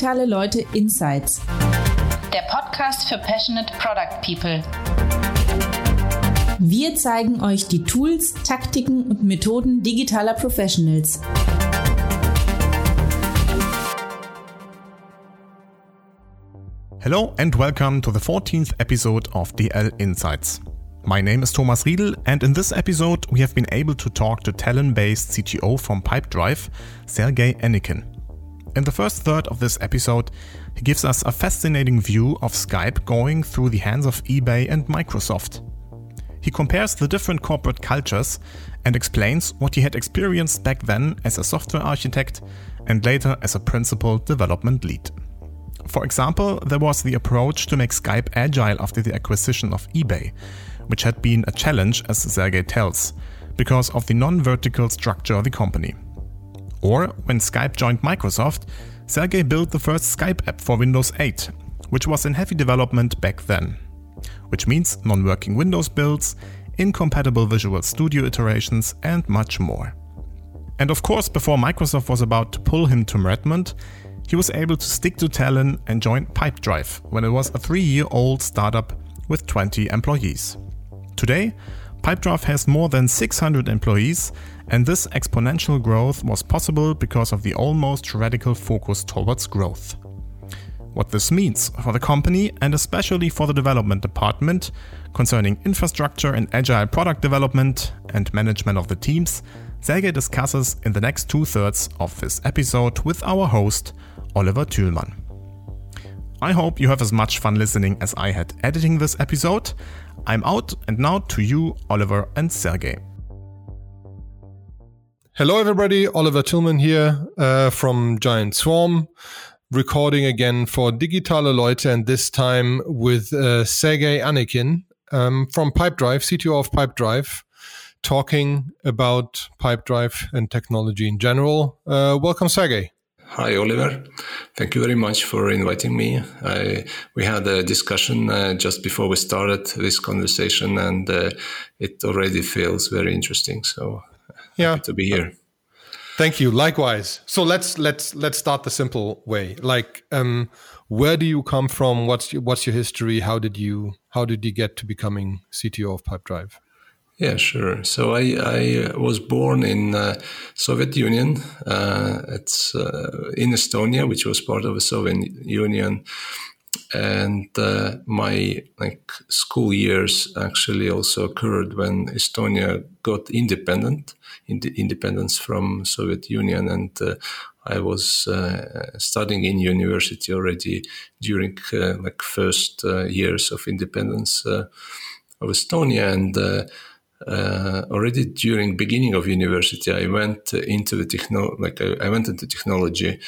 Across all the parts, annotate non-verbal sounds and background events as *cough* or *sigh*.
Digitale Leute Insights. Der Podcast für Passionate Product People. Wir zeigen euch die Tools, Taktiken und Methoden digitaler Professionals. Hello and welcome to the 14th episode of DL Insights. My name is Thomas Riedel, and in this episode, we have been able to talk to Talon based CTO from Pipedrive, Sergey Anikin. In the first third of this episode, he gives us a fascinating view of Skype going through the hands of eBay and Microsoft. He compares the different corporate cultures and explains what he had experienced back then as a software architect and later as a principal development lead. For example, there was the approach to make Skype agile after the acquisition of eBay, which had been a challenge, as Sergey tells, because of the non vertical structure of the company. Or when Skype joined Microsoft, Sergey built the first Skype app for Windows 8, which was in heavy development back then. Which means non working Windows builds, incompatible Visual Studio iterations, and much more. And of course, before Microsoft was about to pull him to Redmond, he was able to stick to Tallinn and join Pipedrive when it was a three year old startup with 20 employees. Today, Pipedrive has more than 600 employees, and this exponential growth was possible because of the almost radical focus towards growth. What this means for the company and especially for the development department concerning infrastructure and agile product development and management of the teams, Sergey discusses in the next two thirds of this episode with our host, Oliver Thylmann. I hope you have as much fun listening as I had editing this episode. I'm out, and now to you, Oliver and Sergey. Hello, everybody. Oliver Thylmann here uh, from Giant Swarm, recording again for Digitale Leute, and this time with uh, Sergey Anikin um, from Pipedrive, CTO of Pipedrive, talking about Pipedrive and technology in general. Uh, welcome, Sergey. Hi, Oliver. Thank you very much for inviting me. I, we had a discussion uh, just before we started this conversation, and uh, it already feels very interesting. So, yeah, to be here. Thank you. Likewise. So let's let's let's start the simple way. Like, um, where do you come from? What's your, what's your history? How did you how did you get to becoming CTO of Pipedrive? Yeah, sure. So I, I was born in uh, Soviet Union. Uh, it's uh, in Estonia, which was part of the Soviet Union, and uh, my like school years actually also occurred when Estonia got independent, ind- independence from Soviet Union, and uh, I was uh, studying in university already during like first years of independence of Estonia, and uh, already during beginning of university, I went into the techno, like I, I, went into technology,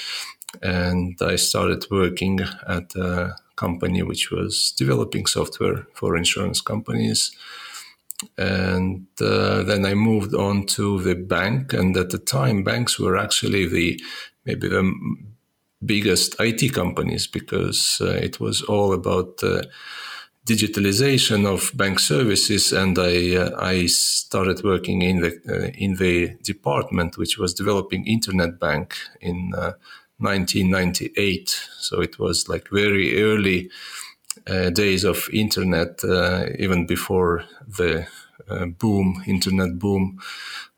and I started working at a company which was developing software for insurance companies. And uh, then I moved on to the bank, and at the time, banks were actually the maybe the biggest IT companies because uh, it was all about uh, digitalization of bank services, and I uh, I started working in the uh, in the department which was developing internet bank in uh, 1998. So it was like very early uh, days of internet, uh, even before the uh, boom, internet boom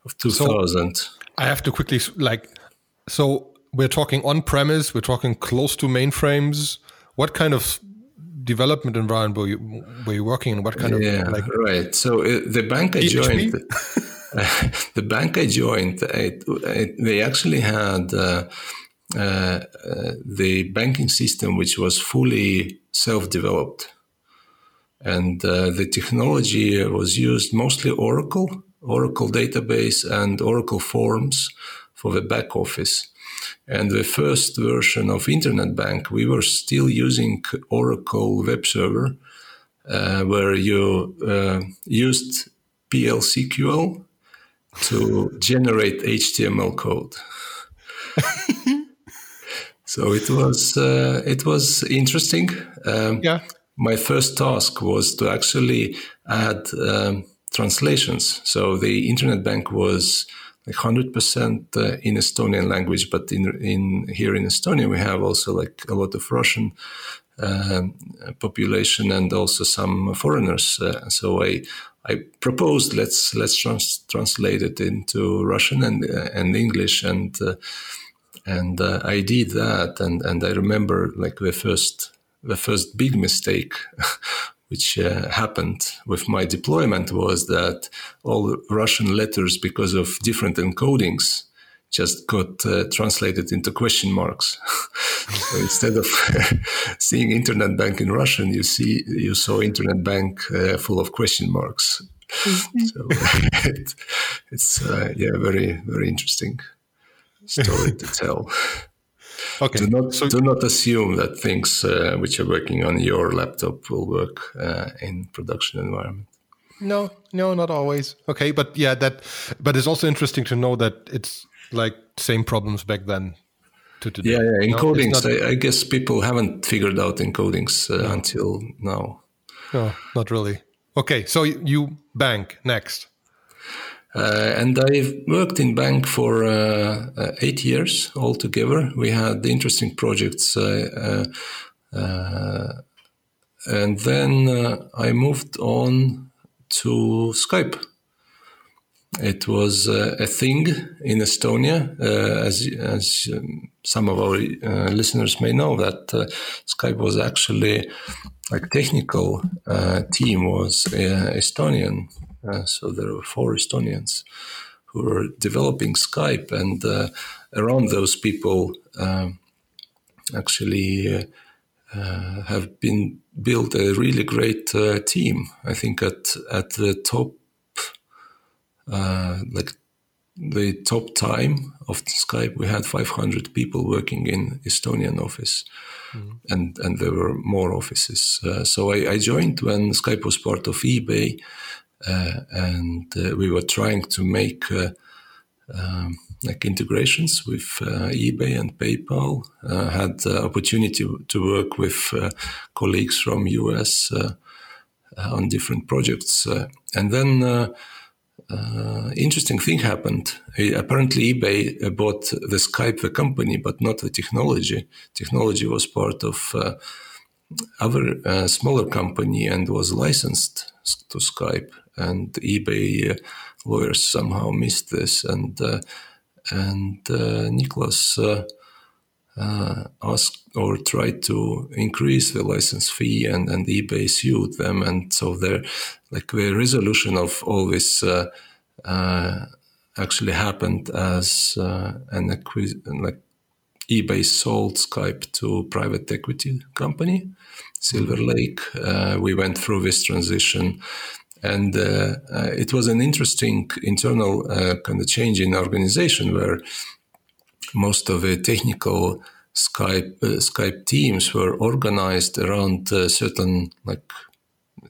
of 2000. So I have to quickly like so. We're talking on premise. We're talking close to mainframes. What kind of development environment were you, were you working in? What kind of yeah, like right? So uh, the bank I joined, uh, *laughs* the bank I joined, it, it, they actually had uh, uh, the banking system which was fully self-developed, and uh, the technology was used mostly Oracle, Oracle database, and Oracle Forms for the back office. And the first version of Internet Bank, we were still using Oracle Web Server, uh, where you uh, used PL/SQL to generate HTML code. *laughs* so it was uh, it was interesting. Um, yeah. My first task was to actually add um, translations. So the Internet Bank was like hundred percent uh, in Estonian language, but in in here in Estonia we have also like a lot of Russian um, population and also some foreigners. Uh, so I I proposed let's let's trans- translate it into Russian and uh, and English and uh, and uh, I did that and and I remember like the first the first big mistake *laughs* which uh, happened with my deployment was that all Russian letters because of different encodings just got uh, translated into question marks. *laughs* so instead of *laughs* seeing internet bank in Russian, you see you saw internet bank uh, full of question marks. Mm-hmm. so it, it's uh, yeah, very very interesting story to *laughs* tell. Okay. Do not so, do not assume that things uh, which are working on your laptop will work uh, in production environment. No, no, not always. Okay, but yeah, that. But it's also interesting to know that it's like same problems back then to today. Yeah, yeah. encodings. No, I, I, guess people haven't figured out encodings uh, no. until now. No, not really. Okay, so you bank next. Uh, and I've worked in bank for uh, uh, eight years altogether. We had interesting projects, uh, uh, uh, and then I moved on to Skype. It was a thing in Estonia, as as um, some of our listeners may know, that Skype was actually like technical team was Estonian, so there were four Estonians who were developing Skype, and around those people um, actually. have been built a really great team. I think at at the top uh, like the top time of Skype, we had 500 people working in Estonian office, mm. and and there were more offices. Uh, so I, I, joined when Skype was part of eBay, uh, and uh, we were trying to make uh, um, like integrations with uh, eBay and PayPal. had the opportunity to work with colleagues from US on different projects, and then uh, interesting thing happened. apparently, eBay uh, bought the Skype, the company, but not the technology. Technology was part of uh, other uh, smaller company and was licensed to Skype. And eBay uh, lawyers somehow missed this, and uh, and Niklas asked or tried to increase the license fee, and and eBay sued them, and so there like the resolution of all this uh, uh, actually happened as uh, an acquisition, like eBay sold Skype to private equity company, Silver mm-hmm. Lake. Uh, we went through this transition, and uh, uh, it was an interesting internal kind of change in organization where most of the technical Skype Skype teams were organized around certain like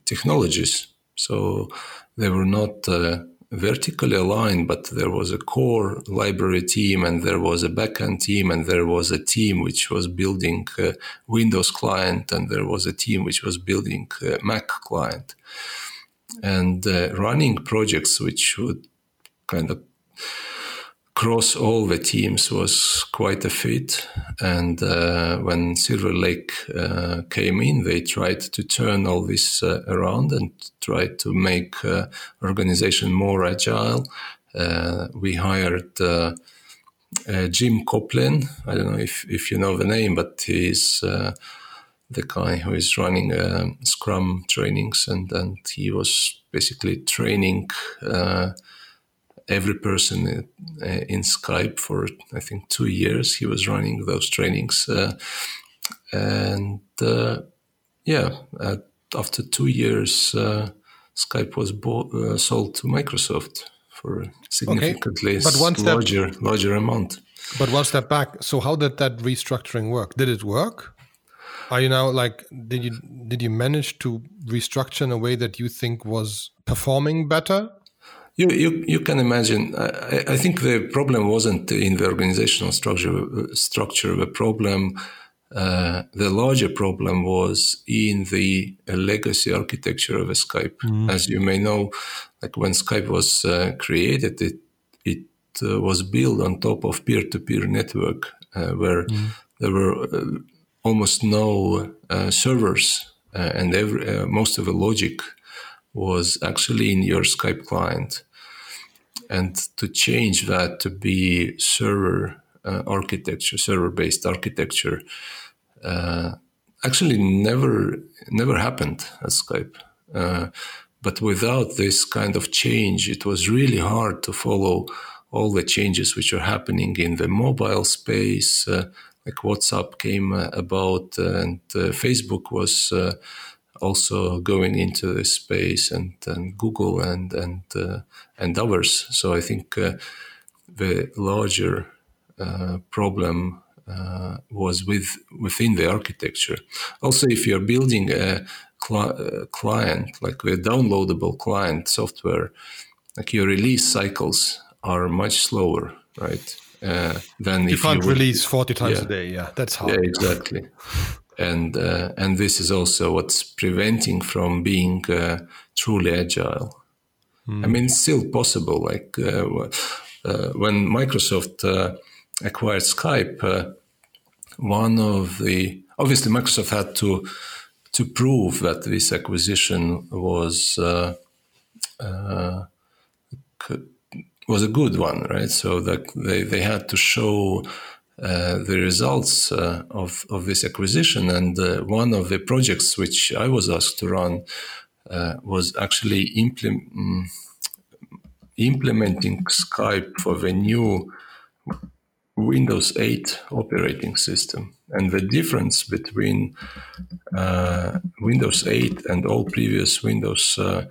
technologies so they were not uh, vertically aligned, but there was a core library team and there was a backend team and there was a team which was building uh, Windows client and there was a team which was building uh, Mac client. And uh, running projects which would kind of cross all the teams was quite a feat. And uh, when Silver Lake uh, came in, they tried to turn all this uh, around and tried to make uh, organization more agile. Uh, we hired uh, Jim Coplien. I don't know if, if you know the name, but he's the guy who is running Scrum trainings, and, and he was basically training every person uh, in Skype for I think two years. He was running those trainings, uh, and uh, yeah, after two years, Skype was bought, sold to Microsoft for significantly okay. but one larger larger amount. But one step back. So how did that restructuring work? Did it work? Are you now like did you did you manage to restructure in a way that you think was performing better? You, you, you can imagine. I, I think the problem wasn't in the organizational structure. Structure. The problem, uh, the larger problem, was in the uh, legacy architecture of Skype. Mm. As you may know, like when Skype was uh, created, it it uh, was built on top of peer-to-peer network, uh, where mm. there were uh, almost no uh, servers, uh, and every, uh, most of the logic was actually in your Skype client. And to change that to be server uh, architecture, server-based architecture, uh, actually never never happened at Skype. But without this kind of change, it was really hard to follow all the changes which are happening in the mobile space. Uh, like WhatsApp came uh, about, uh, and uh, Facebook was uh, also going into this space, and, and Google and and uh, and others. So I think the larger problem uh, was with within the architecture. Also, if you're building a cl- client like a downloadable client software, like your release cycles are much slower, right? Uh, than you can't you would, release 40 times yeah. a day. Yeah, that's hard. Yeah, exactly. and uh, and this is also what's preventing from being uh, truly agile. Mm. I mean, it's still possible. Like uh, uh, when Microsoft uh, acquired Skype, one of the obviously Microsoft had to to prove that this acquisition was was a good one, right? So that they, they had to show uh, the results uh, of, of this acquisition. And uh, one of the projects which I was asked to run uh, was actually mm, implementing Skype for the new Windows 8 operating system. And the difference between uh, Windows 8 and all previous Windows uh,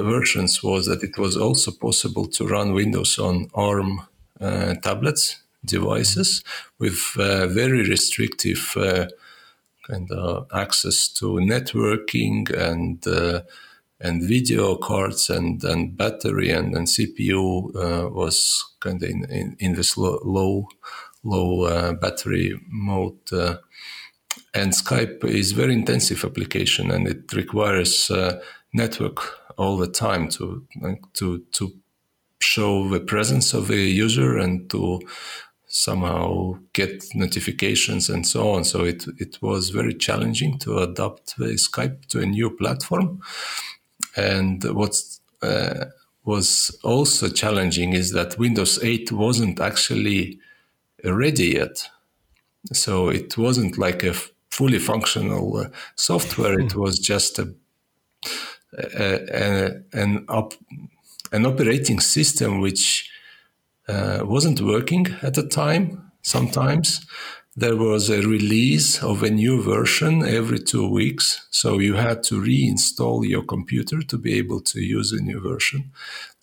versions was that it was also possible to run Windows on ARM uh, tablets devices with uh, very restrictive kind of access to networking and and video cards and, and battery and, and CPU uh, was kind of in, in, in, this low low, low uh, battery mode. Uh, and Skype is very intensive application and it requires network all the time to to to show the presence of the user and to somehow get notifications and so on. So it it was very challenging to adapt the Skype to a new platform. And what uh, was also challenging is that Windows 8 wasn't actually ready yet. So it wasn't like a fully functional uh, software. It *laughs* was just a an op- an operating system which uh, wasn't working at the time. Sometimes there was a release of a new version every two weeks, so you had to reinstall your computer to be able to use a new version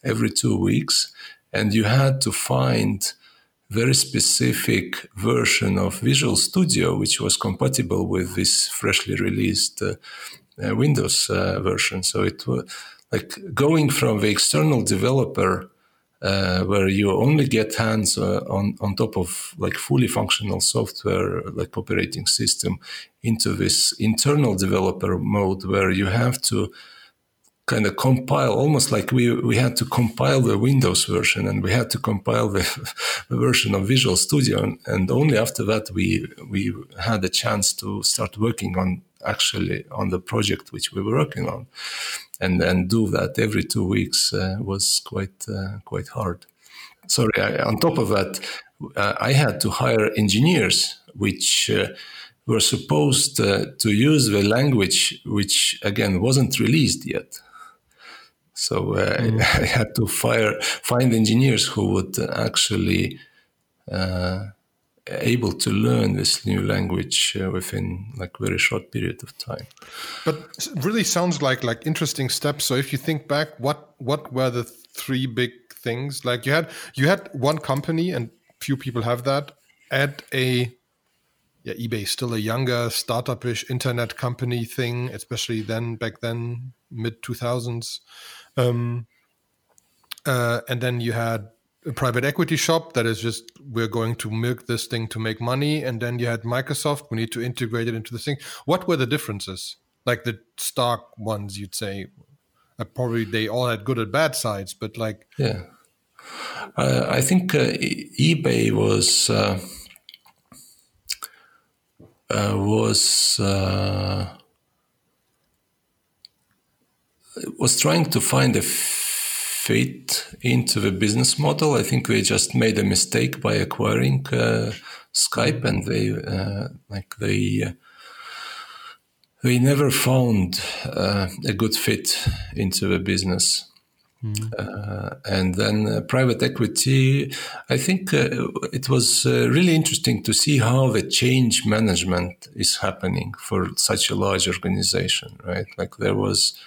every two weeks, and you had to find very specific version of Visual Studio which was compatible with this freshly released uh, uh, Windows uh, version. So it was like going from the external developer uh, where you only get hands uh, on on top of like fully functional software like operating system into this internal developer mode where you have to kind of compile almost like we we had to compile the Windows version and we had to compile the, *laughs* the version of Visual Studio and, and, only after that we we had a chance to start working on actually on the project which we were working on, and and do that every two weeks uh, was quite uh, quite hard. Sorry, I, on top of that, uh, I had to hire engineers which uh, were supposed uh, to use the language which again wasn't released yet. So mm. *laughs* I had to fire find engineers who would actually able to learn this new language uh, within like very short period of time. But really sounds like like interesting steps. So if you think back what what were the three big things? Like you had you had one company and few people have that at a yeah ebay still a younger startupish internet company thing especially then back then mid 2000s um, uh, and then you had a private equity shop that is just we're going to milk this thing to make money. And then you had microsoft. We need to integrate it into the thing. What were the differences? Like the stock ones you'd say uh, probably they all had good and bad sides but like yeah. Uh, I think uh, eBay was uh, uh was uh, was trying to find a fit into the business model. I think we just made a mistake by acquiring uh, Skype, and they like they we never found uh, a good fit into the business. Mm. Uh, and then uh, private equity, I think uh, it was uh, really interesting to see how the change management is happening for such a large organization, right? Like there was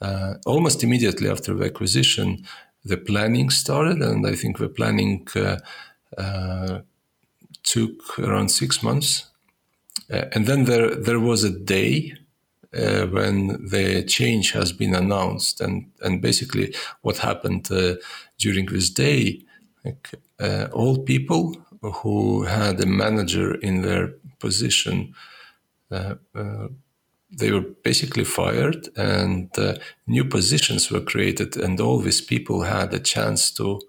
uh, almost immediately after the acquisition, the planning started, and I think the planning took around six months uh, and then there there was a day uh, when the change has been announced, and and basically what happened uh, during this day, like, uh, all people who had a manager in their position. Uh, uh, they were basically fired, and new positions were created, and all these people had a chance to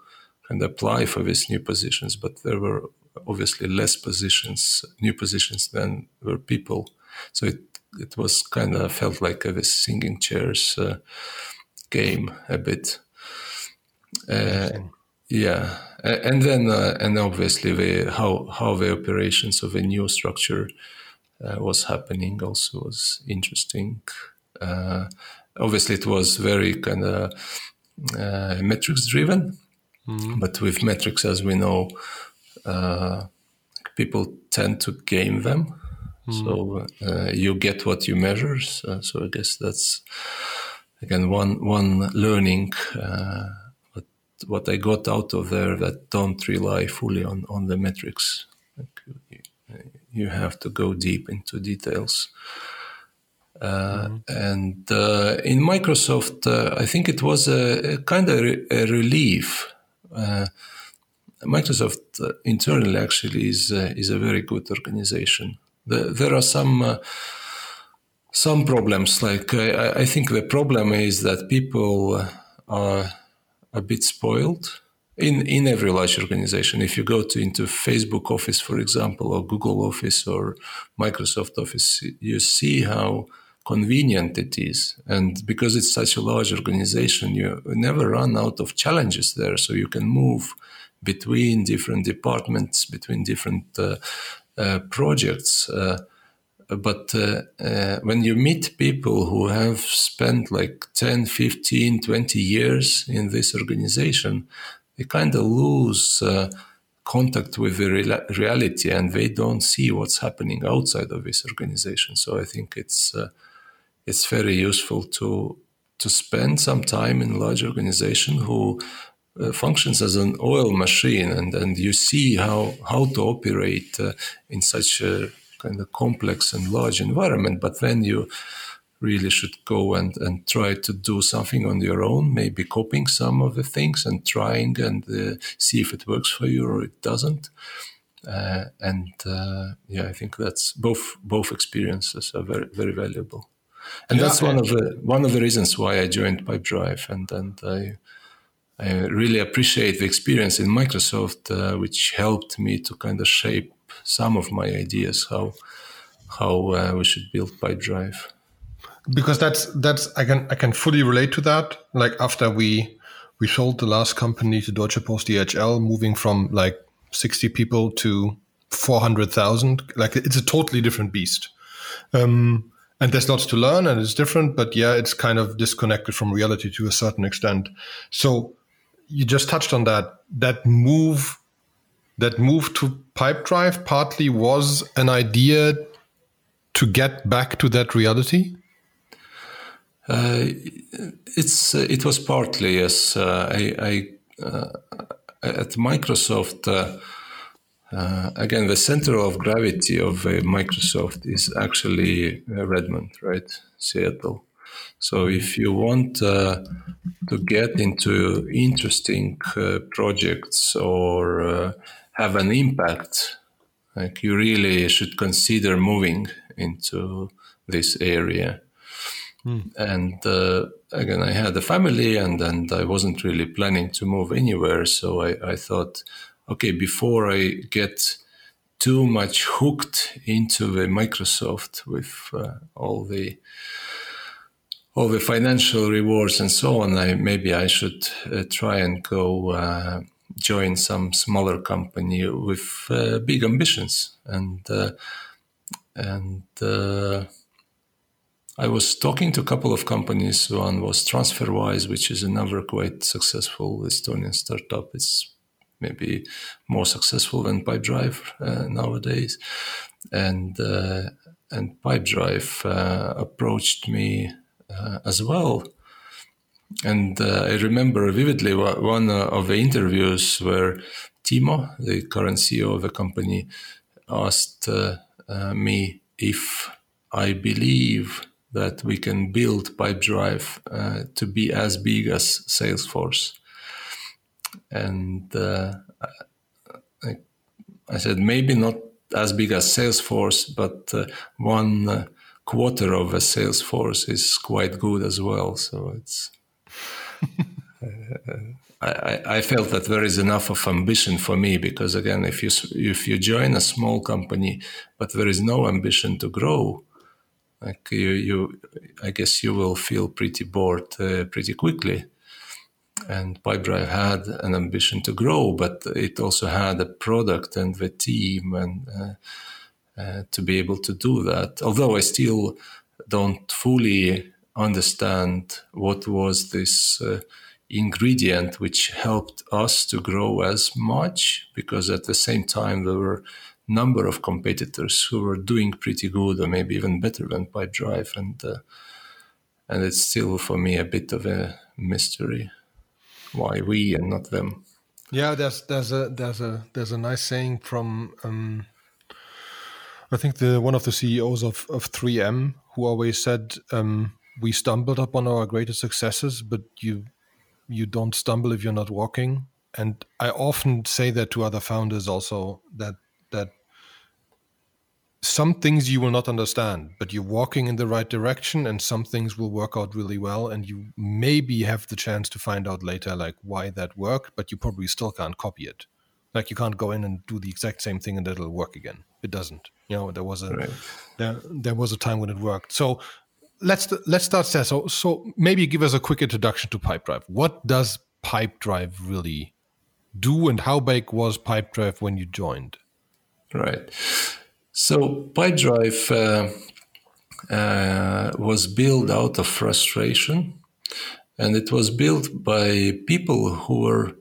and apply for these new positions. But there were obviously less positions, new positions than were people. So it it was kind of felt like a singing chairs uh, game a bit. Uh, yeah, and then uh, and obviously the how how the operations of a new structure uh, was happening also was interesting. Uh, obviously, it was very kind of uh, metrics driven, mm-hmm. but with metrics, as we know, uh, people tend to game them. So uh, you get what you measure. So, so, I guess that's again one one learning. Uh, what, what I got out of there that don't rely fully on on the metrics. Like you have to go deep into details. Uh, mm-hmm. And uh, in Microsoft, uh, I think it was a, a kind of re- a relief Microsoft uh, internally actually is uh, is a very good organization. The, there are some uh, some problems. Like I, I, think the problem is that people are a bit spoiled in in every large organization. If you go to into Facebook Office, for example, or Google Office or Microsoft Office, you see how convenient it is. And because it's such a large organization, you never run out of challenges there. So you can move between different departments, between different uh, uh, projects. Uh, but when you meet people who have spent like 10, 15, 20 years in this organization, they kind of lose contact with the reality and they don't see what's happening outside of this organization. So I think it's uh, it's very useful to to spend some time in a large organization who uh, functions as an oil machine, and, and you see how how to operate uh, in such a kind of complex and large environment. But then you really should go and, and try to do something on your own, maybe copying some of the things and trying and uh, see if it works for you or it doesn't. Uh, and uh, yeah, I think that's both both experiences are very very valuable, and yeah, that's one of the one of the reasons why I joined Pipedrive, and and I I really appreciate the experience in Microsoft, uh, which helped me to kind of shape some of my ideas how how uh, we should build Pipedrive. Because that's that's I can I can fully relate to that. Like after we we sold the last company to Deutsche Post DHL, moving from like sixty people to four hundred thousand, like it's a totally different beast. Um, and there's lots to learn and it's different but yeah it's kind of disconnected from reality to a certain extent so you just touched on that. That move, that move to Pipedrive, partly was an idea to get back to that reality. Uh, it's uh, it was partly yes. Uh, I, I uh, at Microsoft uh, uh, again the center of gravity of Microsoft is actually Redmond, right? Seattle. So if you want uh, to get into interesting uh, projects or uh, have an impact, like you really should consider moving into this area. Mm. And uh, again, I had a family and, and I wasn't really planning to move anywhere. So I, I thought, okay, before I get too much hooked into the Microsoft with uh, all the all the financial rewards and so on, I maybe I should uh, try and go uh, join some smaller company with uh, big ambitions and uh, and uh, I was talking to a couple of companies. One was TransferWise, which is another quite successful Estonian startup. It's maybe more successful than Pipedrive uh, nowadays. And uh, and Pipedrive uh, approached me uh, as well. And uh, I remember vividly one uh, of the interviews where Timo, the current CEO of the company, asked me if I believe that we can build Pipedrive uh, to be as big as Salesforce. And uh, I, I, said, maybe not as big as Salesforce, but uh, one uh, quarter of a Salesforce is quite good as well. So it's. *laughs* I, I, felt that there is enough of ambition for me because again, if you if you join a small company, but there is no ambition to grow, like you, you I guess you will feel pretty bored uh, pretty quickly. And Pipedrive had an ambition to grow, but it also had a product and the team and uh, uh, to be able to do that. Although I still don't fully understand what was this uh, ingredient which helped us to grow as much, because at the same time there were number of competitors who were doing pretty good or maybe even better than Pipedrive, and uh, and it's still for me a bit of a mystery why we and not them. Yeah, there's there's a there's a there's a nice saying from um, I think the one of the CEOs of of 3M who always said um, we stumbled upon our greatest successes, but you you don't stumble if you're not walking. And I often say that to other founders also that that some things you will not understand, but you're walking in the right direction, and some things will work out really well. And you maybe have the chance to find out later, like why that worked, but you probably still can't copy it. Like you can't go in and do the exact same thing and it'll work again. It doesn't. You know, there was a right. there there was a time when it worked. So let's let's start there. So so maybe give us a quick introduction to Pipedrive. What does Pipedrive really do, and how big was Pipedrive when you joined? Right. So Pipedrive uh, uh, was built out of frustration, and it was built by people who were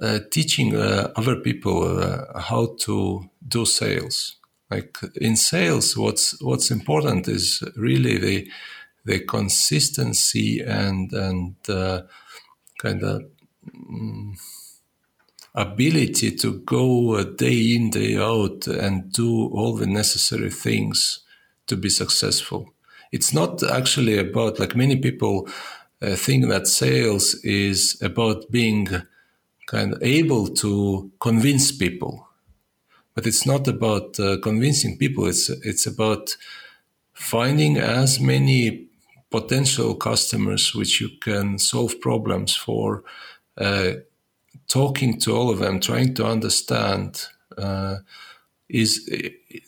uh, teaching uh, other people uh, how to do sales. Like in sales, what's what's important is really the the consistency and and uh, kind of. Mm, ability to go day in, day out and do all the necessary things to be successful. It's not actually about, like many people uh, think that sales is about being kind of able to convince people. But it's not about uh, convincing people. It's, it's about finding as many potential customers which you can solve problems for, uh, talking to all of them, trying to understand uh, is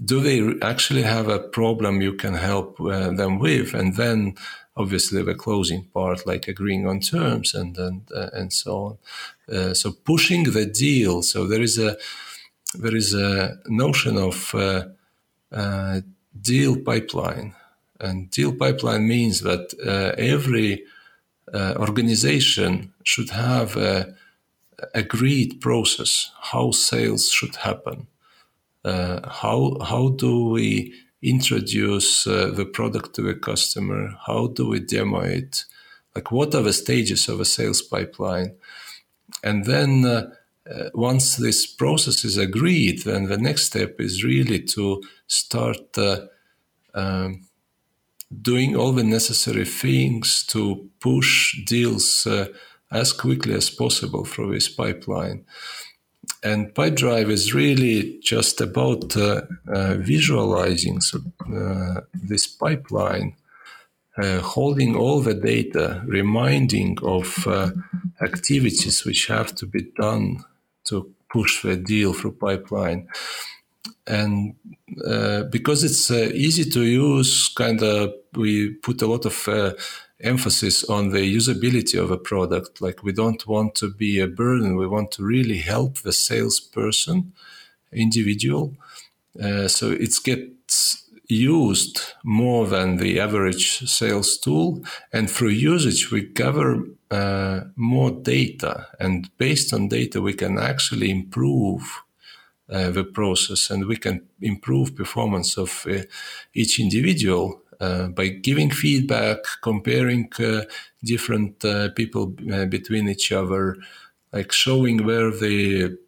do they actually have a problem you can help uh, them with, and then obviously the closing part, like agreeing on terms and and uh, and so on. Uh, so pushing the deal. So there is a there is a notion of uh, uh, deal pipeline, and deal pipeline means that every organization should have a agreed process how sales should happen. Uh, how how do we introduce uh, the product to a customer? How do we demo it? Like what are the stages of a sales pipeline? And then uh, uh once this process is agreed, then the next step is really to start uh, um, doing all the necessary things to push deals uh, as quickly as possible through this pipeline. And Pipedrive is really just about uh, uh, visualizing so, uh, this pipeline uh, holding all the data, reminding of uh, activities which have to be done to push the deal through pipeline. And uh, because it's uh, easy to use, kind of, we put a lot of uh, emphasis on the usability of a product. Like we don't want to be a burden. We want to really help the salesperson, individual. Uh, so it gets used more than the average sales tool. And through usage, we gather uh, more data. And based on data, we can actually improve uh, the process and we can improve performance of uh, each individual by giving feedback, comparing uh, different uh, people between each other, like showing where the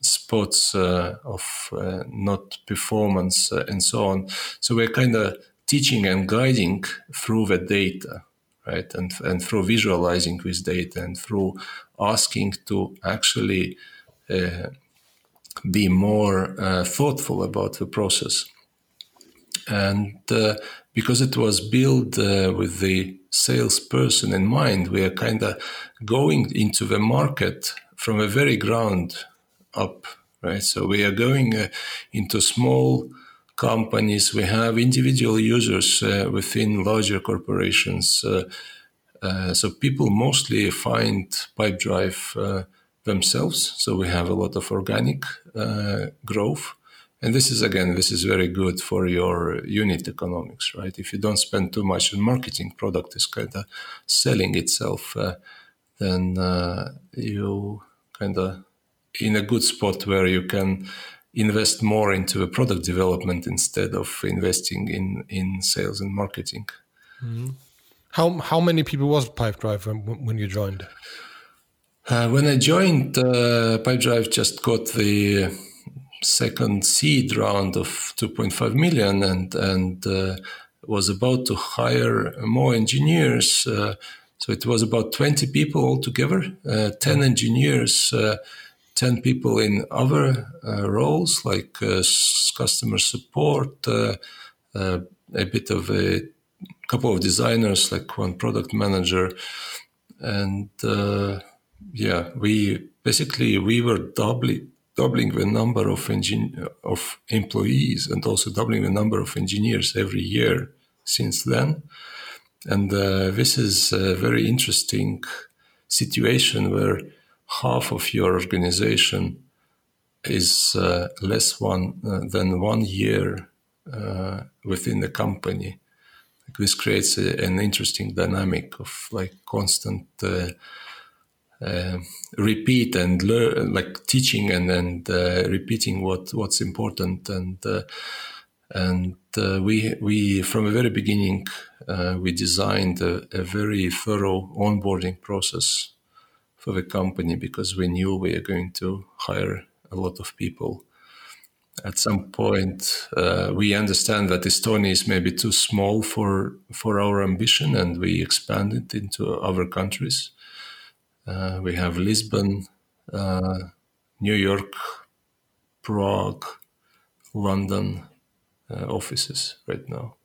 spots of not performance and so on. So we're kind of teaching and guiding through the data right? And, and through visualizing with data and through asking to actually uh, be more uh, thoughtful about the process and uh, because it was built uh, with the salesperson in mind, we are kind of going into the market from a very ground up, right? So we are going uh, into small companies. We have individual users uh, within larger corporations. Uh, uh, so people mostly find Pipedrive themselves. So we have a lot of organic growth and this is again, this is very good for your unit economics, right? If you don't spend too much on marketing, product is kind of selling itself, uh, then uh, you kind of in a good spot where you can invest more into the product development instead of investing in in sales and marketing. Mm-hmm. How how many people was Pipedrive when, when you joined? Uh, when I joined, uh, Pipedrive just got the second seed round of 2.5 million and and uh, was about to hire more engineers. Uh, so it was about 20 people altogether, uh, 10 engineers, uh, 10 people in other uh, roles like uh, customer support, a bit of a couple of designers, like one product manager, and yeah, we basically we were doubly doubling the number of engin- of employees and also doubling the number of engineers every year since then. And uh, this is a very interesting situation where half of your organization is uh, less one uh, than one year uh, within the company. This creates a, an interesting dynamic of like constant uh, repeat and learn, like teaching and and uh, repeating what what's important and uh, and uh, we we from the very beginning uh, we designed a, a, very thorough onboarding process for the company because we knew we are going to hire a lot of people. At some point, uh, we understand that Estonia is maybe too small for for our ambition, and we expanded into other countries uh, we have Lisbon, uh, New York, Prague, London uh, offices right now.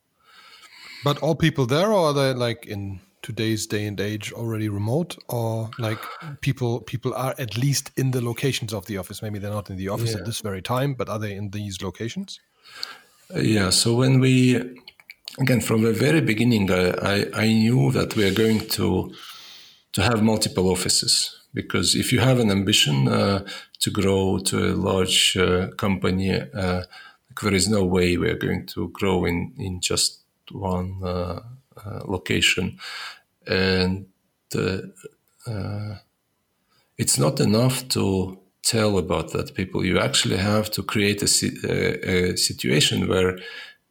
But all people there, or are they like in today's day and age already remote, or like people people are at least in the locations of the office? Maybe they're not in the office yeah. at this very time, but are they in these locations? Uh, yeah. So when we again from the very beginning, I, I, I knew that we are going to to have multiple offices because if you have an ambition uh, to grow to a large uh, company, uh, there is no way we are going to grow in in just one uh, uh, location, and uh, it's not enough to tell about that people. You actually have to create a, a, a situation where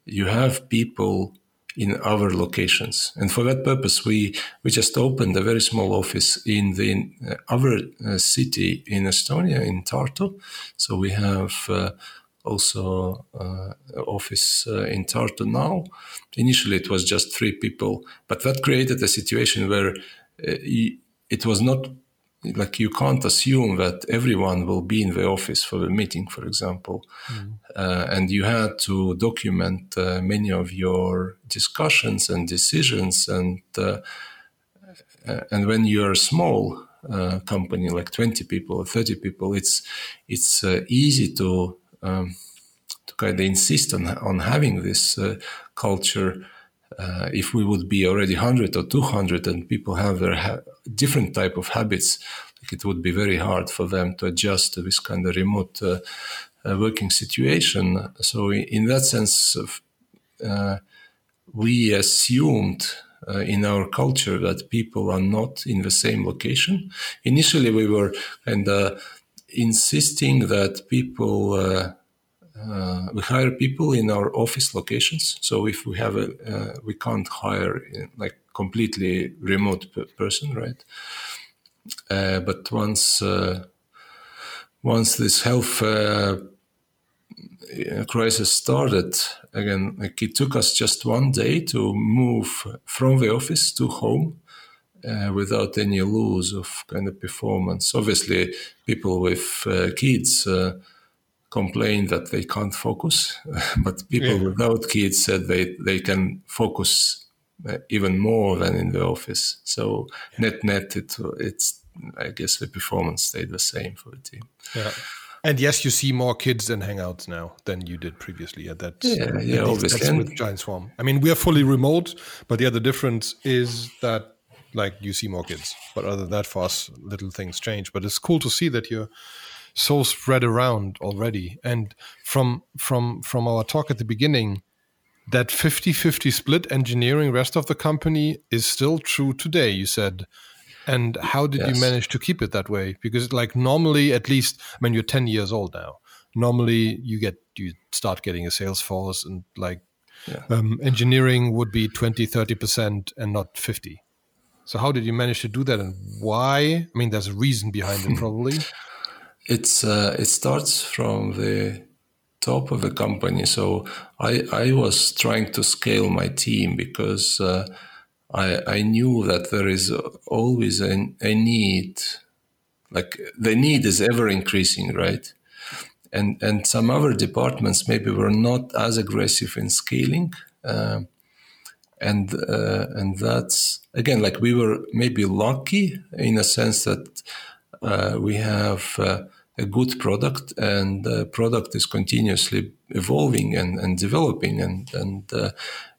you have people in other locations. And for that purpose, we, we just opened a very small office in the uh, other uh, city in Estonia, in Tartu. So we have uh, also uh, office uh, in Tartu now. Initially, it was just three people, but that created a situation where uh, it was not like you can't assume that everyone will be in the office for the meeting, for example, mm. uh, and you had to document uh, many of your discussions and decisions, and uh, uh and when you're a small uh, company like 20 people or 30 people, it's it's uh, easy to um, to kind of insist on on having this culture. Uh, if we would be already 100 or 200 and people have their ha- different type of habits like it would be very hard for them to adjust to this kind of remote uh, uh, working situation. So in that sense uh, we assumed uh, in our culture that people are not in the same location. Initially we were of insisting that people uh, we hire people in our office locations. So if we have a, uh, we can't hire uh, like completely remote person, right? Uh, but once uh, once this health uh, crisis started, again, like it took us just one day to move from the office to home. Uh, without any loss of kind of performance. Obviously, people with uh, kids uh, complain that they can't focus, *laughs* but people yeah. without kids said they, they can focus uh, even more than in the office. So net net, it, it's I guess the performance stayed the same for the team. Yeah. And yes, you see more kids in Hangouts now than you did previously. Yeah, that's, yeah, yeah, obviously. That's with Giant Swarm. I mean, we are fully remote, but yeah, the difference is that like you see more kids. But other than that, for us, little things change. But it's cool to see that you're so spread around already. And from from from our talk at the beginning, that 50-50 split engineering rest of the company is still true today. You said. And how did yes. you manage to keep it that way? Because like normally, at least when you're 10 years old now, normally you get you start getting a sales force and like yeah. um, engineering would be 20 30% and not 50 so how did you manage to do that and why i mean there's a reason behind it *laughs* probably it's uh, it starts from the top of the company. So I I was trying to scale my team because uh, I I knew that there is always a, a need, like the need is ever increasing, right? And and some other departments maybe were not as aggressive in scaling. Uh, and uh, and that's again like we were maybe lucky in a sense that uh, we have uh, a good product, and the product is continuously evolving and, and developing, and and uh,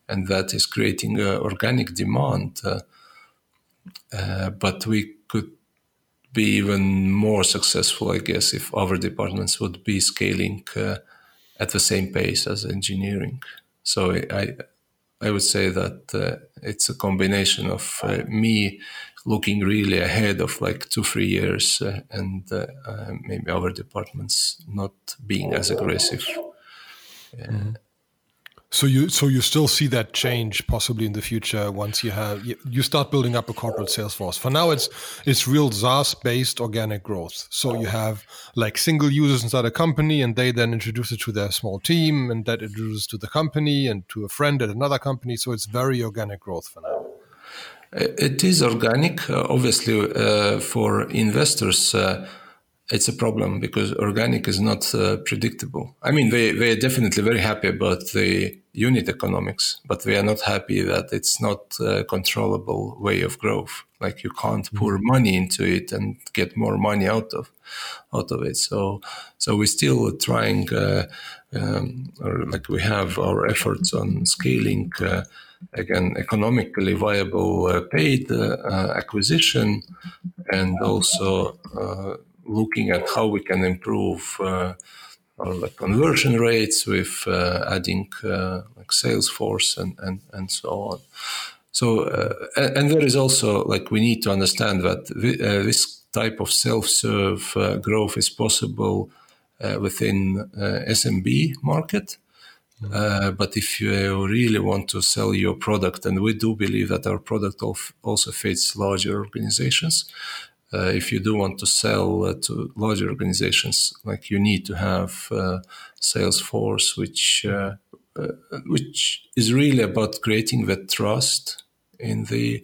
and that is creating uh, organic demand. Uh, uh, but we could be even more successful, I guess, if other departments would be scaling uh, at the same pace as engineering. So I I would say that uh, it's a combination of me looking really ahead of like two three years uh, and uh, uh, maybe other departments not being as aggressive. Mm-hmm. so you so you still see that change possibly in the future once you have you start building up a corporate sales force. For now it's it's real SaaS based organic growth. So you have like single users inside a company and they then introduce it to their small team and that introduces to the company and to a friend at another company. So it's very organic growth for now it is organic. Uh, obviously, uh, for investors, uh, it's a problem because organic is not uh, predictable. I mean, they, they are definitely very happy about the unit economics, but they are not happy that it's not a controllable way of growth. Like you can't mm-hmm. pour money into it and get more money out of out of it. So so we're still trying, uh, um, or like we have our efforts on scaling uh, again economically viable uh, paid uh, uh, acquisition and also looking at how we can improve our like conversion rates with adding like Salesforce and, and, and so on. So, uh, and there is also like we need to understand that uh, this type of self-serve uh, growth is possible within SMB market. Uh, but if you really want to sell your product, and we do believe that our product also fits larger organizations, uh, if you do want to sell uh, to larger organizations, like you need to have uh, Salesforce, which uh, uh, which is really about creating that trust in the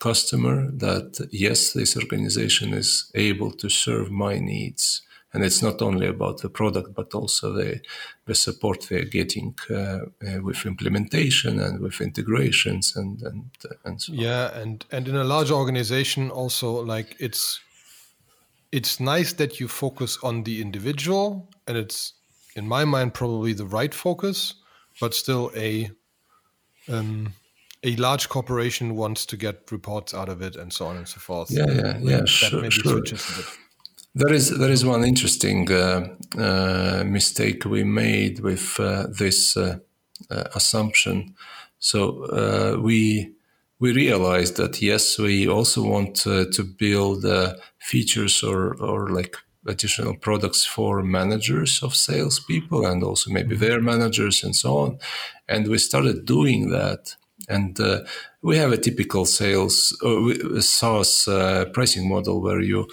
customer that yes, this organization is able to serve my needs. And it's not only about the product, but also the, the support they're getting uh, uh, with implementation and with integrations and and and so yeah, and and in a large organization, also like it's it's nice that you focus on the individual, and it's in my mind probably the right focus, but still a um, a large corporation wants to get reports out of it and so on and so forth. Yeah, yeah, yeah. That sure, maybe sure. switches a bit. There is there is one interesting uh, uh, mistake we made with uh, this uh, uh, assumption. So uh, we we realized that yes, we also want to build features or or like additional products for managers of salespeople and also maybe mm-hmm. their managers and so on. And we started doing that. And uh, we have a typical sales uh, SaaS uh, pricing model where you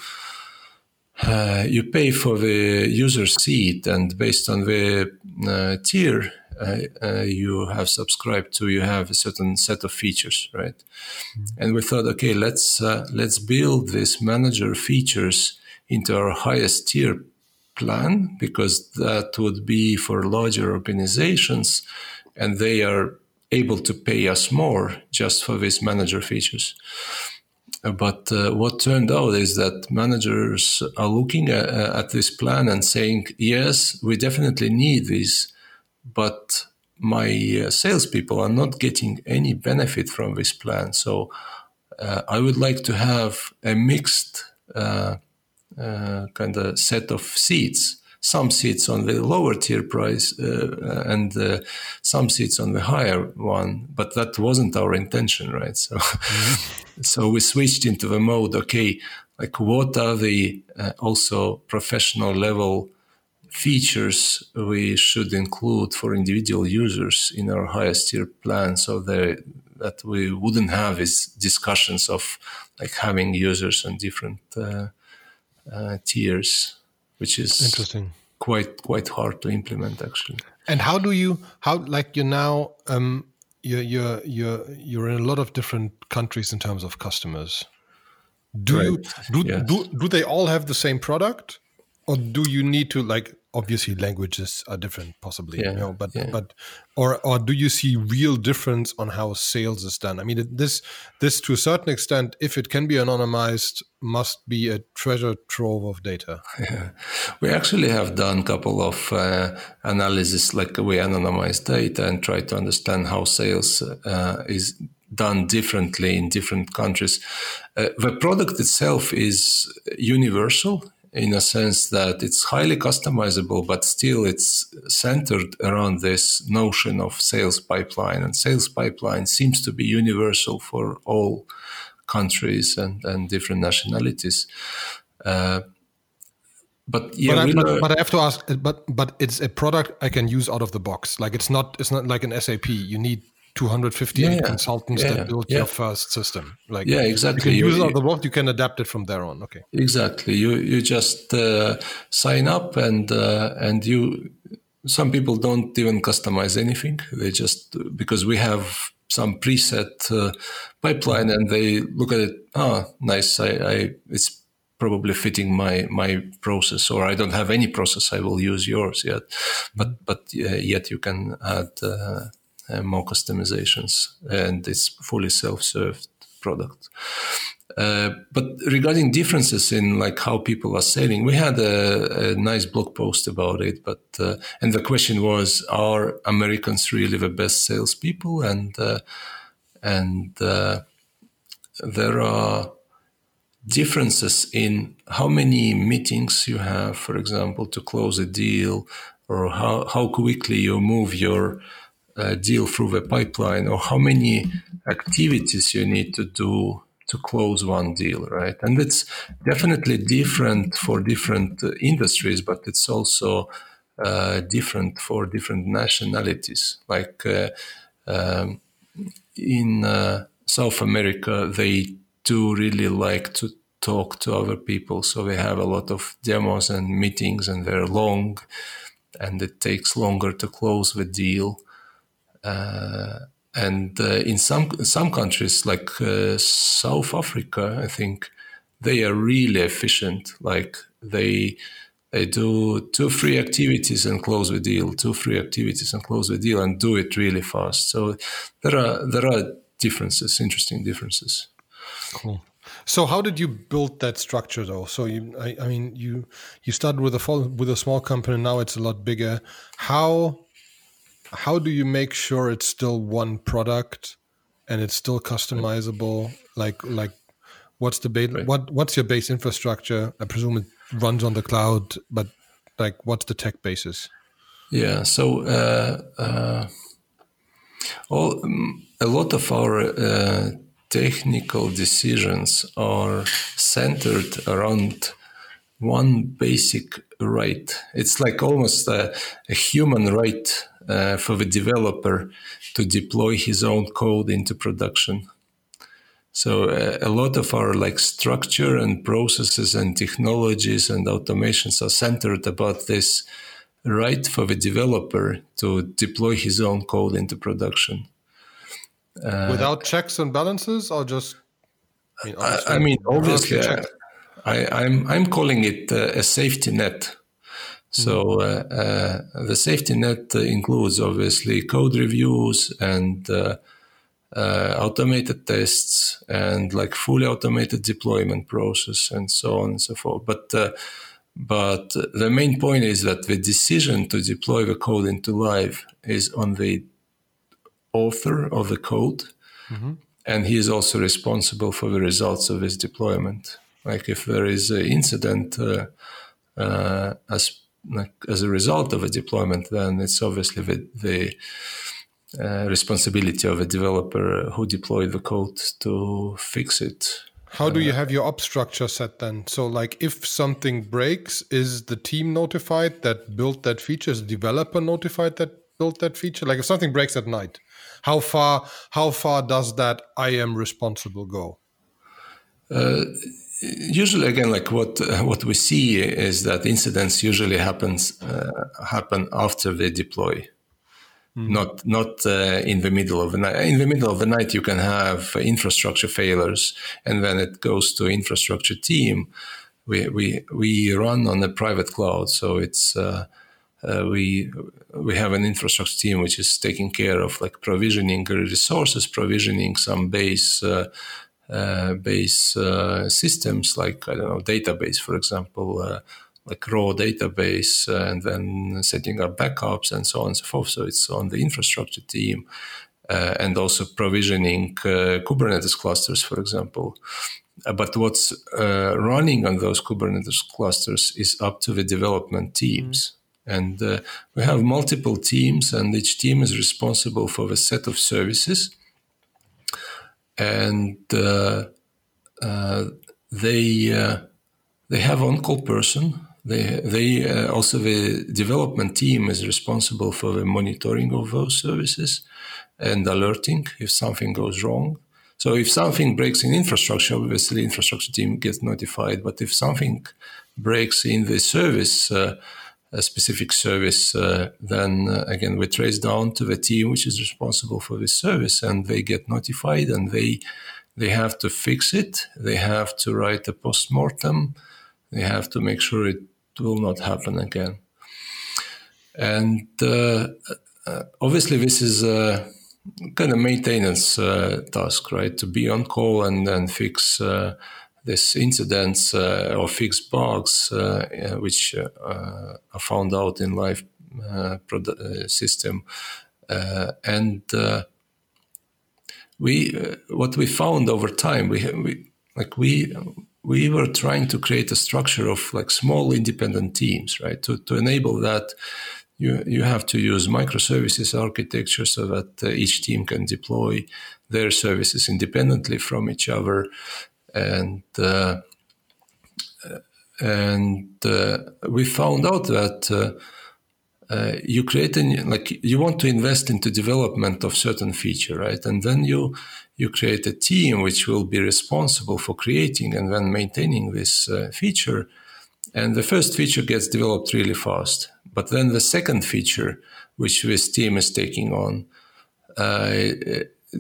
uh, you pay for the user seat, and based on the uh, tier uh, you have subscribed to, you have a certain set of features, right? Mm-hmm. And we thought, okay, let's let's build these manager features into our highest tier plan because that would be for larger organizations and they are able to pay us more just for these manager features. But uh, what turned out is that managers are looking at, at, this plan and saying, yes, we definitely need this, but my uh, salespeople are not getting any benefit from this plan. So uh, I would like to have a mixed uh, uh, kind of set of seats. Some seats on the lower tier price uh, and uh, some seats on the higher one, but that wasn't our intention, right? So, mm-hmm. *laughs* so we switched into the mode. Okay, like what are the also professional level features we should include for individual users in our highest tier plan so that we wouldn't have these discussions of like having users on different uh, tiers, which is interesting. Quite quite hard to implement actually. And how do you how like you now um, you're you're you're you're in a lot of different countries in terms of customers. Do right. you do, yes. do do they all have the same product, or do you need to like obviously languages are different possibly yeah, you know but yeah. but or or do you see real difference on how sales is done i mean this this to a certain extent if it can be anonymized must be a treasure trove of data *laughs* yeah. we actually have done a couple of uh, analysis like we anonymize data and try to understand how sales uh, is done differently in different countries uh, the product itself is universal in a sense that it's highly customizable, but still it's centered around this notion of sales pipeline. And sales pipeline seems to be universal for all countries and, and different nationalities. Uh, but yeah, but I, but, but I, have to ask. But but it's a product I can use out of the box. Like it's not it's not like an SAP. You need 250 yeah, consultants yeah, that built your first system. Like yeah, exactly. You can use it on the book. You can adapt it from there on. Okay. Exactly. You you just uh, sign up and uh, and you. Some people don't even customize anything. They just because we have some preset uh, pipeline and they look at it. Oh, nice. I, I it's probably fitting my my process or i don't have any process i will use yours yet but but uh, yet you can add uh, uh, more customizations, and it's fully self-served product. Uh, but regarding differences in like how people are selling, we had a, a nice blog post about it. But uh, and the question was, are Americans really the best salespeople? And uh, and uh, there are differences in how many meetings you have, for example, to close a deal, or how how quickly you move your uh, deal through the pipeline or how many activities you need to do to close one deal, right? And it's definitely different for different uh, industries, but it's also uh, different for different nationalities. Like uh, um, in uh, South America, they do really like to talk to other people, so they have a lot of demos and meetings, and they're long, and it takes longer to close the deal. Uh, and uh, in some some countries like uh, South Africa, I think they are really efficient. Like they they do two free activities and close the deal, two free activities and close the deal, and do it really fast. So there are there are differences, interesting differences. Cool. So how did you build that structure though? So you, I, I mean, you you started with a with a small company. Now it's a lot bigger. How how do you make sure it's still one product and it's still customizable? Like like what's the base? Right. What what's your base infrastructure? I presume it runs on the cloud, but like what's the tech basis? Yeah. So. Uh, uh, all, um, a lot of our uh, technical decisions are centered around one basic right. It's like almost a, a human right uh, for the developer to deploy his own code into production. So uh, a lot of our like structure and processes and technologies and automations are centered about this right for the developer to deploy his own code into production. Uh, Without checks and balances, or just? I mean, obviously, I mean, obviously I, am I'm, I'm calling it uh, a safety net. So mm-hmm. uh, uh, the safety net includes obviously code reviews and uh, uh, automated tests and like fully automated deployment process and so on and so forth. But but the main point is that the decision to deploy the code into live is on the author of the code. Mm-hmm. And he is also responsible for the results of his deployment. Like if there is an incident uh, uh, as like, as a result of a deployment, then it's obviously the, the uh, responsibility of a developer who deployed the code to fix it. How do you uh, have your op structure set then? So, like, if something breaks, is the team notified that built that feature? Is the developer notified that built that feature? Like, if something breaks at night, how far how far does that I am responsible go? Uh, usually, again, like what uh, what we see is that incidents usually happens uh, happen after they deploy. Mm. Not not uh, in the middle of the night. In the middle of the night, you can have infrastructure failures, and then it goes to infrastructure team. We we we run on a private cloud, so it's uh, uh, we we have an infrastructure team which is taking care of like provisioning resources, provisioning some base uh, base uh, systems like I don't know database, for example, uh, like raw database, uh, and then setting up backups and so on and so forth. So it's on the infrastructure team. and also provisioning Kubernetes clusters, for example. but what's uh, running on those Kubernetes clusters is up to the development teams. Mm and uh, we have multiple teams, and each team is responsible for a set of services. And uh, uh, they uh, they have on-call person. They they also the development team is responsible for the monitoring of those services and alerting if something goes wrong. So if something breaks in infrastructure, obviously infrastructure team gets notified. But if something breaks in the service, uh, a specific service, uh, then uh, again we trace down to the team which is responsible for this service, and they get notified, and they they have to fix it. They have to write a post mortem. They have to make sure it will not happen again. And uh, uh obviously, this is a kind of maintenance uh, task, right? To be on call and then fix these incidents uh, or fixed bugs uh, which uh, are found out in live system. and we, what we found over time, we, we like we we were trying to create a structure of like small independent teams, right? To, to enable that, you, you have to use microservices architecture so that uh, each team can deploy their services independently from each other and uh, and uh, we found out that uh, uh, you create a, like you want to invest into development of certain feature right? And then you you create a team which will be responsible for creating and then maintaining this uh, feature. And the first feature gets developed really fast. But then the second feature which this team is taking on uh,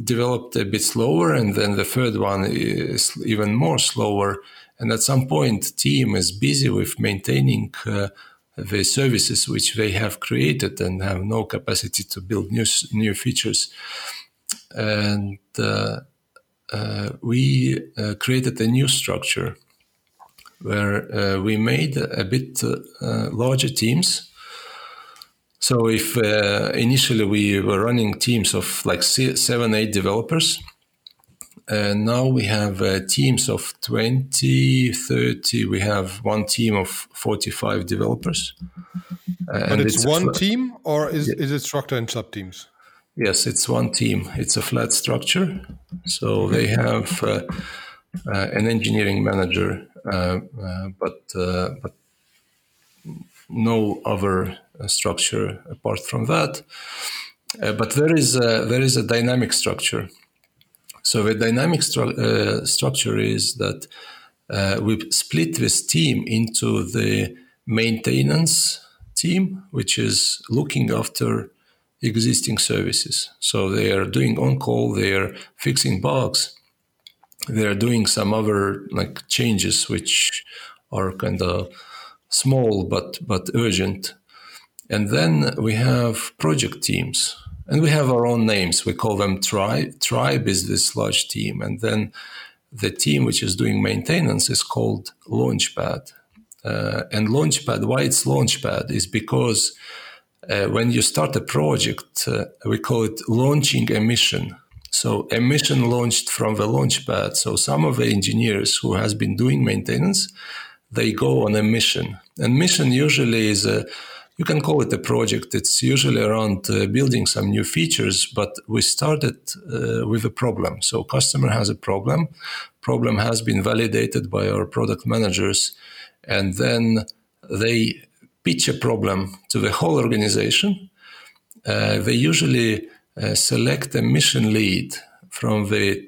developed a bit slower, and then the third one is even more slower. And at some point, team is busy with maintaining uh, the services which they have created and have no capacity to build new new features. And uh, uh, we uh, created a new structure where uh, we made a bit uh, larger teams. So if uh, initially we were running teams of like seven, eight developers, and now we have uh, teams of 20, 30. We have one team of 45 developers. but it's, it's one team, or is, yeah. is it structured in sub teams? Yes, it's one team. It's a flat structure. So they have uh, uh, an engineering manager, uh, uh but uh, but no other uh, structure apart from that. Uh, but there is a, there is a dynamic structure. So the dynamic stru- uh, structure is that uh, we split this team into the maintenance team, which is looking after existing services. So they are doing on call, they are fixing bugs, they are doing some other like changes which are kind of small but but urgent. And then we have project teams, and we have our own names. We call them tribe. Tribe is this large team, and then the team which is doing maintenance is called Launchpad. Uh, and Launchpad, why it's Launchpad, is because uh, when you start a project, uh, we call it launching a mission. So a mission launched from the launchpad. So some of the engineers who has been doing maintenance, they go on a mission. And mission usually is a you can call it a project. It's usually around uh, building some new features, but we started uh, with a problem. So customer has a problem. Problem has been validated by our product managers, and then they pitch a problem to the whole organization, uh, they usually uh, select a mission lead from the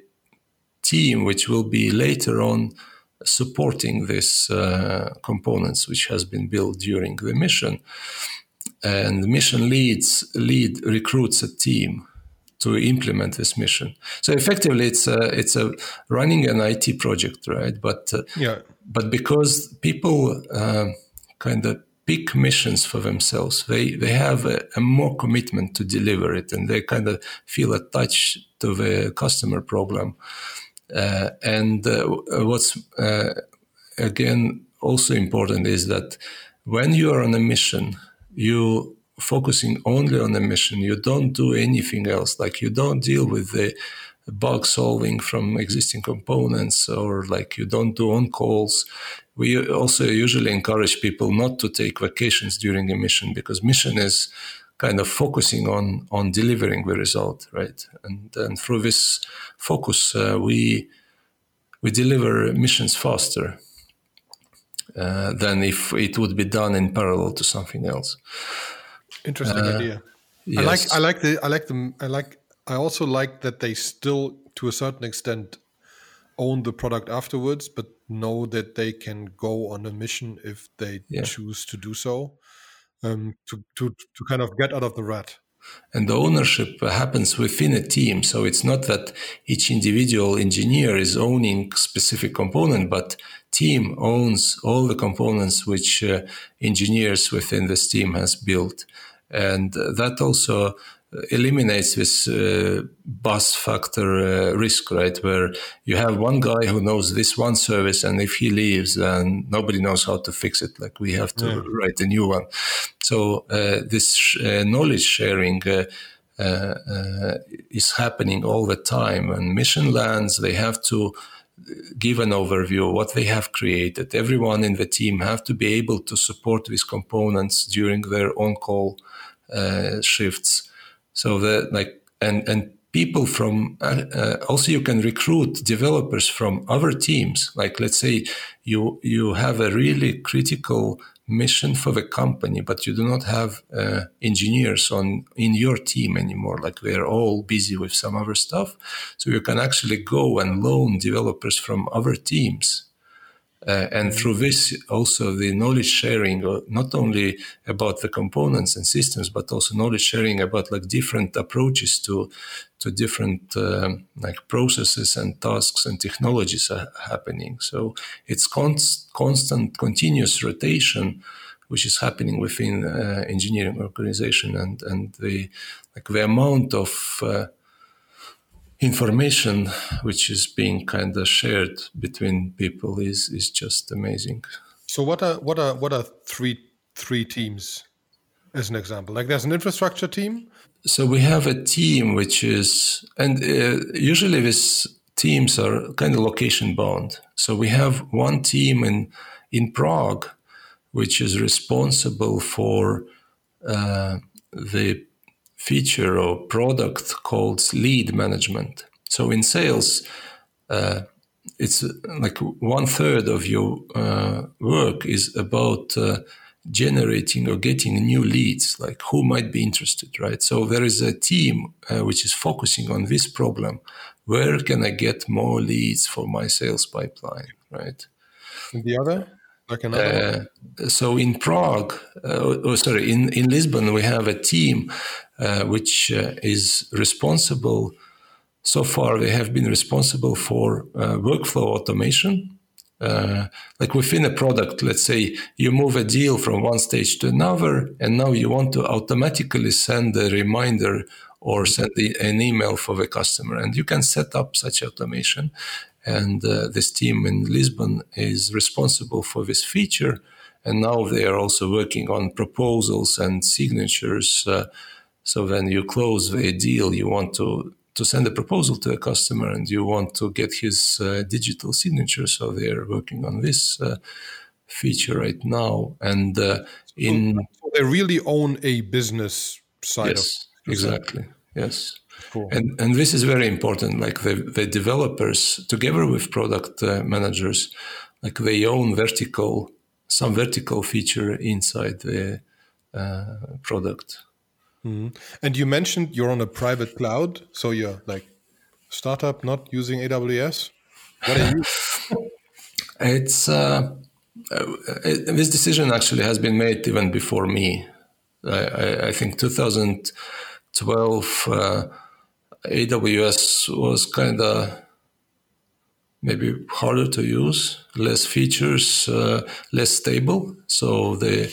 team, which will be later on supporting these uh, components which has been built during the mission. And the mission leads lead recruits a team to implement this mission. So effectively, it's a, it's a running an IT project, right? But uh, yeah. but because people uh, kind of pick missions for themselves. They they have a, a, more commitment to deliver it, and they kind of feel attached to the customer problem. Uh, and uh, what's uh, again also important is that when you are on a mission, you focusing only on the mission. You don't do anything else. Like you don't deal with the bug solving from existing components or like you don't do on calls we also usually encourage people not to take vacations during a mission because mission is kind of focusing on on delivering the result, right? And and through this focus, uh, we we deliver missions faster uh, than if it would be done in parallel to something else. Interesting uh, idea. Yes. I like I like the I like them I like I also like that they still to a certain extent own the product afterwards, but know that they can go on a mission if they yeah. choose to do so, um, to, to, to kind of get out of the rut. And the ownership happens within a team. So it's not that each individual engineer is owning specific component, but team owns all the components which uh, engineers within this team has built. And that also eliminates this uh, bus factor uh, risk, right? Where you have one guy who knows this one service, and if he leaves, then nobody knows how to fix it. Like we have to yeah. write a new one. So uh, this sh- uh, knowledge sharing. Uh, uh, is happening all the time, and mission lands. They have to give an overview of what they have created. Everyone in the team have to be able to support these components during their on-call shifts so that like and and people from uh, uh, also you can recruit developers from other teams. Like let's say you you have a really critical mission for the company, but you do not have uh, engineers on in your team anymore. Like we are all busy with some other stuff, so you can actually go and loan developers from other teams Uh, and through this, also the knowledge sharing, uh, not only about the components and systems, but also knowledge sharing about like different approaches to to different um, like processes and tasks and technologies are happening. So it's const- constant, continuous rotation, which is happening within uh, engineering organization, and and the like the amount of uh, information which is being kind of shared between people is is just amazing. So what are what are what are three three teams as an example? Like there's an infrastructure team. So we have a team which is and uh, usually these teams are kind of location bound. So we have one team in in Prague which is responsible for uh, the feature or product called lead management. So in sales, uh, it's like one third of your uh, work is about uh, generating or getting new leads, like who might be interested, right? So there is a team uh, which is focusing on this problem. Where can I get more leads for my sales pipeline, right? And the other? Like another uh, so in Prague, uh, oh, sorry, in, in Lisbon, we have a team uh, which is responsible. So far, they have been responsible for workflow automation. Uh, like within a product, let's say you move a deal from one stage to another, and now you want to automatically send a reminder or send an email for the customer, and you can set up such automation. And uh, this team in Lisbon is responsible for this feature. And now they are also working on proposals and signatures. Uh, so when you close a deal, you want to to send a proposal to a customer and you want to get his uh, digital signature. So they are working on this uh, feature right now. And uh, in so they really own a business side. Yes, of exactly. Yes. Cool. And and this is very important. Like the, the developers, together with product uh, managers, like they own vertical some vertical feature inside the uh, product. Mm-hmm. And you mentioned you're on a private cloud, so you're like startup not using AWS. What are you? *laughs* it's uh, uh, this decision actually has been made even before me. I, I, I think 2012 uh, AWS was kind of maybe harder to use, less features, uh, less stable. So the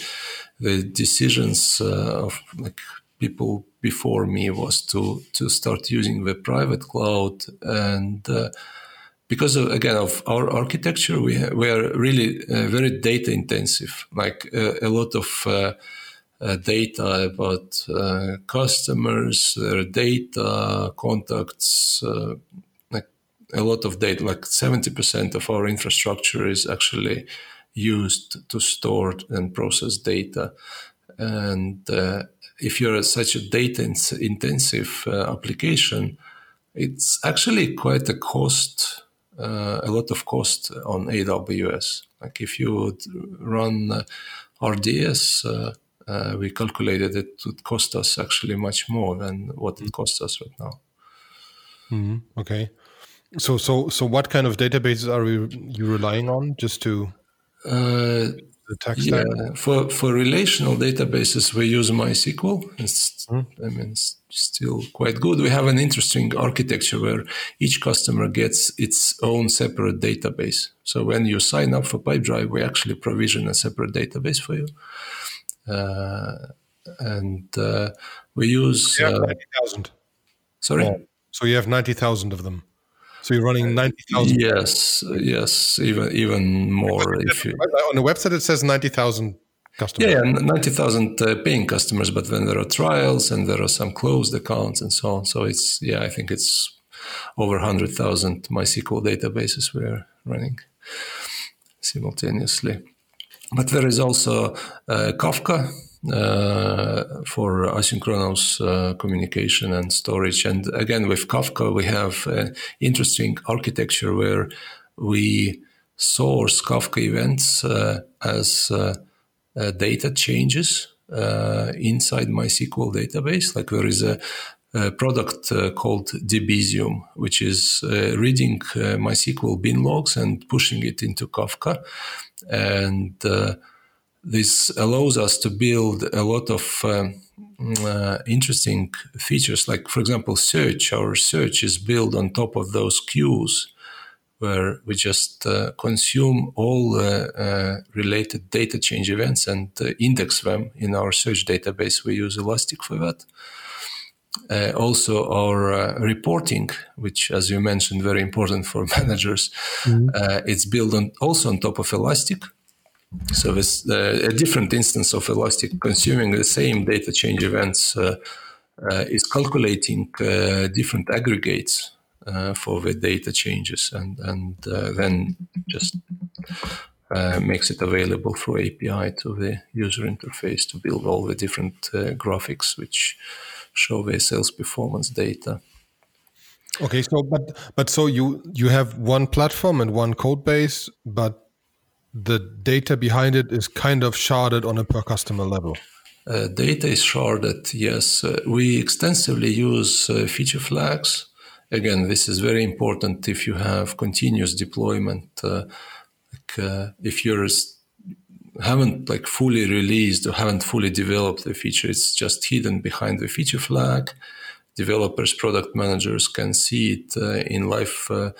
the decisions uh, of like people before me was to to start using the private cloud and. Uh, because of, again of our architecture, we ha- we are really uh, very data intensive. Like uh, a lot of uh, data about uh, customers, their data, contacts, uh, like a lot of data, like 70% of our infrastructure is actually used to store and process data. And uh, if you're such a data intensive uh, application, it's actually quite a cost, uh, a lot of cost on AWS. Like if you would run RDS, uh, we calculated it would cost us actually much more than what it costs us right now. Mm-hmm. Okay. So, so, so, what kind of databases are you, you relying on just to uh, yeah, for for relational databases, we use MySQL. It's, mm-hmm. I mean, it's still quite good. We have an interesting architecture where each customer gets its own separate database. So when you sign up for Pipedrive, we actually provision a separate database for you. Uh, and uh, we use uh, ninety thousand. Sorry. Oh, so you have ninety thousand of them. So you're running ninety thousand. Yes, yes, even even more. If you, on the website it says ninety thousand customers. Yeah, ninety thousand uh, paying customers, but then there are trials and there are some closed accounts and so on. So it's yeah, I think it's over hundred thousand MySQL databases we're running simultaneously. But there is also uh, Kafka uh, for asynchronous uh, communication and storage. And again, with Kafka, we have an interesting architecture where we source Kafka events uh, as uh, uh, data changes inside MySQL database. Like there is a a product uh, called Debezium, which is uh, reading uh, MySQL bin logs and pushing it into Kafka. And this allows us to build a lot of um, uh, interesting features. Like, for example, search. Our search is built on top of those queues where we just uh, consume all uh, related data change events and uh, index them in our search database. We use Elastic for that. Uh, also, our uh, reporting, which, as you mentioned, very important for *laughs* managers, mm-hmm. it's built on also on top of Elastic. So this a different instance of Elastic consuming the same data change events is calculating different aggregates uh, for the data changes and, and uh, then just uh, makes it available through API to the user interface to build all the different uh, graphics which show the sales performance data. Okay, so but but so you you have one platform and one code base, but the data behind it is kind of sharded on a per customer level. Uh, data is sharded. Yes, uh, we extensively use feature flags again, this is very important if you have continuous deployment. Uh, like, uh, if you're haven't like fully released or haven't fully developed the feature, it's just hidden behind the feature flag. Developers, product managers can see it uh, in live uh,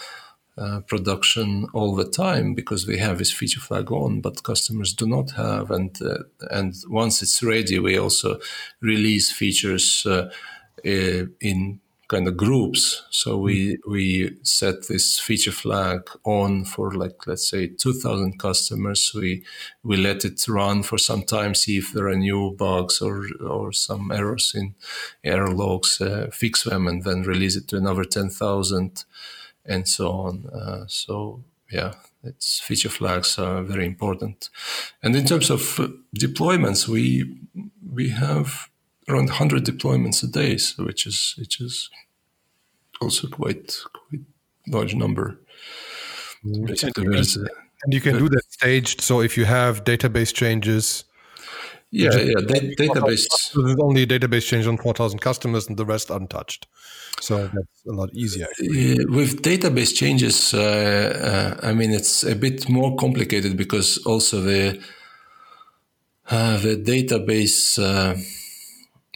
uh, production all the time because we have this feature flag on, but customers do not have. And uh, and once it's ready, we also release features in kind of groups. So we we set this feature flag on for like let's say 2,000 customers. We we let it run for some time, see if there are new bugs or or some errors in error logs, uh, fix them, and then release it to another 10,000, and so on. Uh, so yeah, it's feature flags are very important. And in terms of deployments, we we have around 100 deployments a day, so which is which is also quite quite large number. Mm-hmm. and you can do that staged. So if you have database changes, yeah, yeah, da- database. There's only database change on 4,000 customers and the rest untouched. So that's a lot easier. Yeah, with database changes, uh, uh, I mean, it's a bit more complicated because also the uh, the database uh,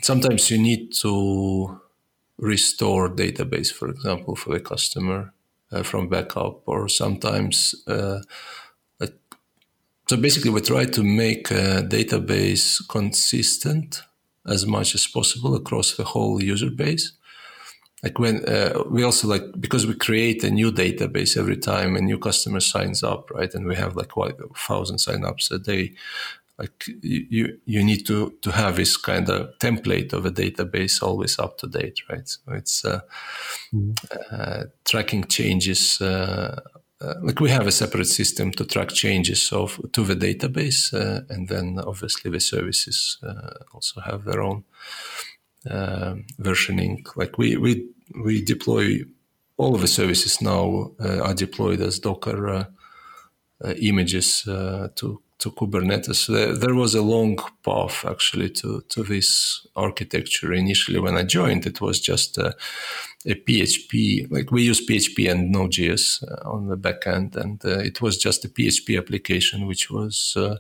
sometimes you need to restore database, for example, for the customer uh, from backup, or sometimes. Uh, so basically, we try to make a database consistent as much as possible across the whole user base. Like when uh, we also like because we create a new database every time a new customer signs up, right? And we have like what thousand signups a day like you you need to to have this kind of template of a database always up to date right so it's uh, mm-hmm. uh, tracking changes uh, uh, like we have a separate system to track changes of to the database uh, and then obviously the services uh, also have their own versioning like we we we deploy all of the services now are deployed as docker images to to Kubernetes. There, was a long path actually to, to this architecture. Initially, when I joined, it was just a, a PHP, like we use PHP and Node.js uh, on the backend, and uh, it was just a PHP application which was uh,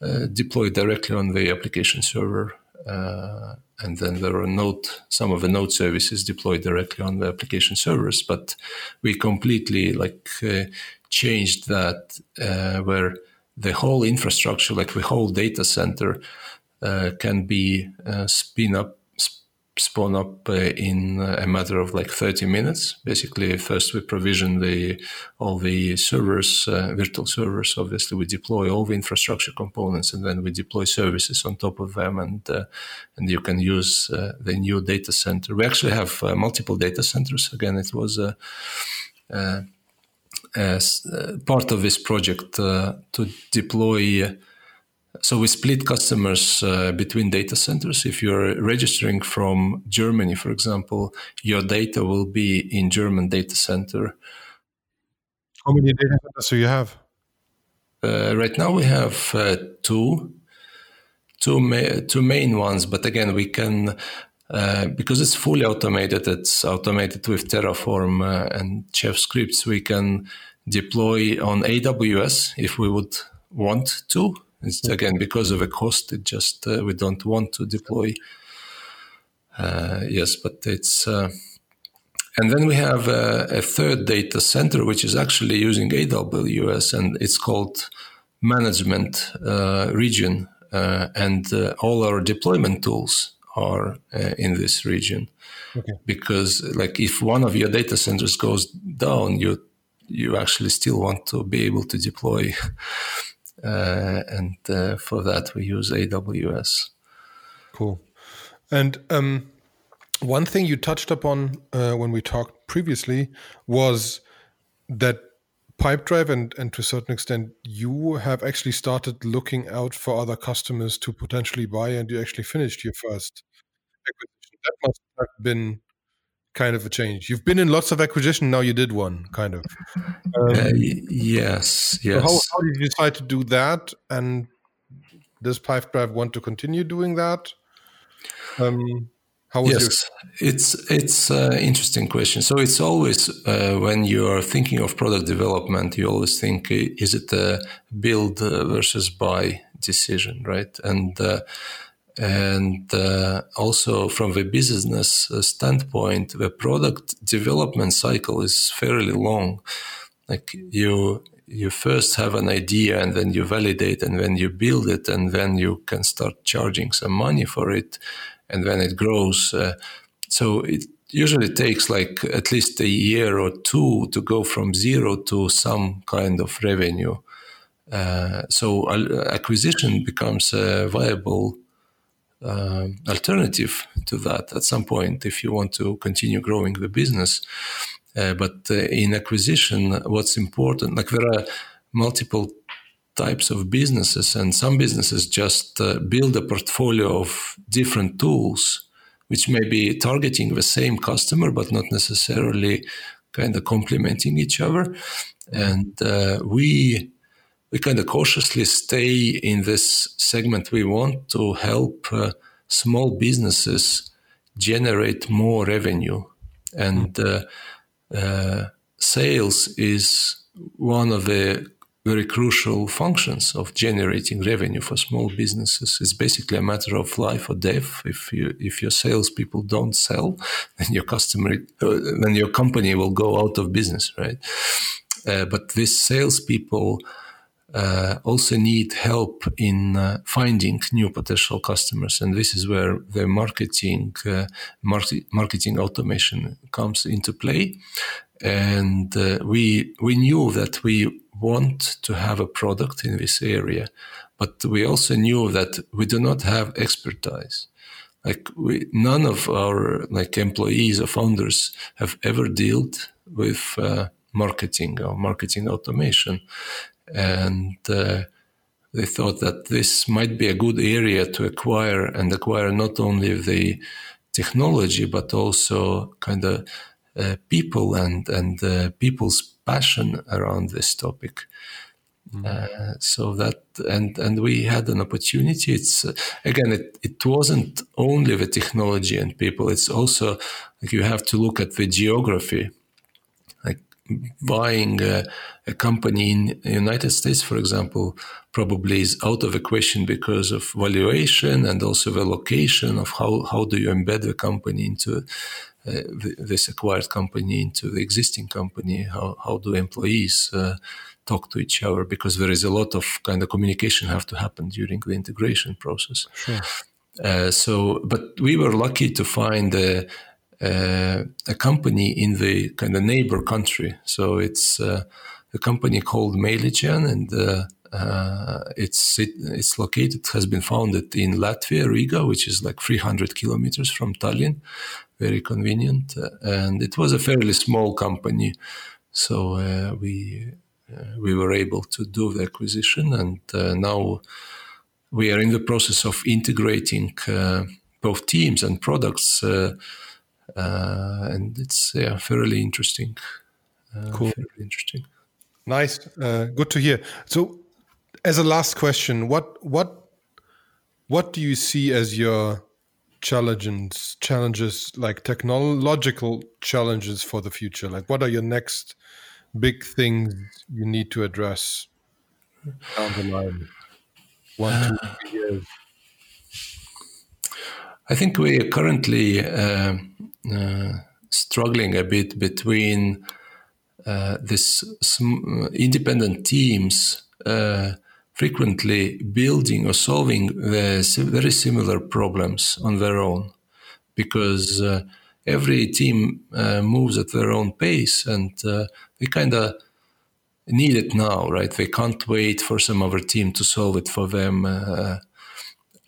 uh, deployed directly on the application server. Uh, and then there are node, some of the node services deployed directly on the application servers, but we completely like uh, changed that where the whole infrastructure, like the whole data center, uh, can be uh, spin up, spawn up uh, in a matter of like 30 minutes. Basically, first we provision the all the servers, uh, virtual servers. Obviously, we deploy all the infrastructure components, and then we deploy services on top of them, and uh, and you can use uh, the new data center. We actually have multiple data centers. Again, it was a as uh, part of this project uh, to deploy. So we split customers uh, between data centers. If you're registering from Germany, for example, your data will be in German data center. How many data centers do you have? Uh, right now we have uh, two, two, ma- two main ones. But again, we can uh, because it's fully automated, it's automated with Terraform uh, and Chef scripts. We can deploy on AWS if we would want to. It's again because of a cost. It just uh, we don't want to deploy. Uh, yes, but it's. Uh, and then we have a, a, third data center, which is actually using AWS, and it's called Management uh, Region. and all our deployment tools are uh, in this region. Okay. Because like if one of your data centers goes down, you you actually still want to be able to deploy, *laughs* uh, and uh, for that we use AWS. Cool. And um, one thing you touched upon uh, when we talked previously was that Pipedrive and, and to a certain extent you have actually started looking out for other customers to potentially buy and you actually finished your first acquisition. That must have been kind of a change. You've been in lots of acquisition, now you did one, kind of. Um, uh, yes, yes. So how, how, did you decide to do that? And does Pipedrive want to continue doing that? Um, how was yes, your- it's it's an interesting question. So it's always uh, when you are thinking of product development, you always think, is it a build uh, versus buy decision, right? And uh, and uh, also from the business uh, standpoint, the product development cycle is fairly long. Like you you first have an idea and then you validate and then you build it and then you can start charging some money for it and then it grows. Uh, so it usually takes like at least a year or two to go from zero to some kind of revenue. Uh, so acquisition becomes a viable uh, alternative to that at some point if you want to continue growing the business. Uh, but uh, in acquisition, what's important, like there are multiple types of businesses, and some businesses just uh, build a portfolio of different tools, which may be targeting the same customer, but not necessarily kind of complementing each other. And uh, we we kind of cautiously stay in this segment. We want to help uh, small businesses generate more revenue, and uh, uh, sales is one of the very crucial functions of generating revenue for small businesses. It's basically a matter of life or death. If you if your salespeople don't sell, *laughs* then your customer, uh, then your company will go out of business, right? Uh, but these salespeople uh, also need help in uh, finding new potential customers, and this is where the marketing uh, market, marketing automation comes into play. And uh, we we knew that we want to have a product in this area, but we also knew that we do not have expertise. Like we, none of our like employees or founders have ever dealt with uh, marketing or marketing automation, and uh, they thought that this might be a good area to acquire and acquire not only the technology but also kind of people and and uh, people's passion around this topic. Mm. Uh, so that and and we had an opportunity. It's uh, again, it, it wasn't only the technology and people. It's also like you have to look at the geography. Buying a, a company in the United States, for example, probably is out of the question because of valuation and also the location of how how do you embed the company into uh, this acquired company into the existing company? How, how do employees uh, talk to each other? Because there is a lot of kind of communication have to happen during the integration process. Sure. Uh, so, but we were lucky to find a, a, company in the kind of neighbor country. So it's uh, a company called Mailigen, and uh, uh, it's it, it's located has been founded in Latvia, Riga, which is like 300 kilometers from Tallinn, very convenient. Uh, and it was a fairly small company, so uh, we uh, we were able to do the acquisition, and uh, now we are in the process of integrating both teams and products, and it's yeah, fairly interesting. cool. Fairly interesting. Nice. good to hear. So as a last question, what what what do you see as your challenges challenges like technological challenges for the future? Like what are your next big things you need to address down the line? One, two, three years. I think we are currently uh, uh, struggling a bit between uh, this sm- independent teams uh, frequently building or solving very similar problems on their own. Because uh, every team uh, moves at their own pace and uh, they kind of need it now right? They can't wait for some other team to solve it for them uh,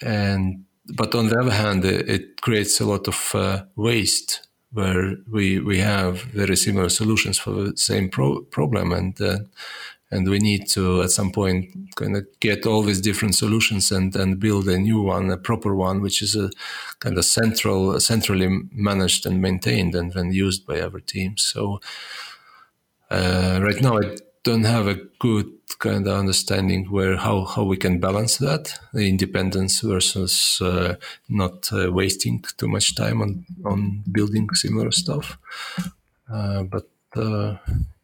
and but on the other hand it, it creates a lot of uh, waste where we we have very similar solutions for the same pro- problem and uh, and we need to at some point kind of get all these different solutions and and build a new one a proper one which is a kind of central centrally managed and maintained and then used by other teams so uh, right now i don't have a good kind of understanding where how how we can balance that the independence versus uh, not uh, wasting too much time on on building similar stuff uh, but uh,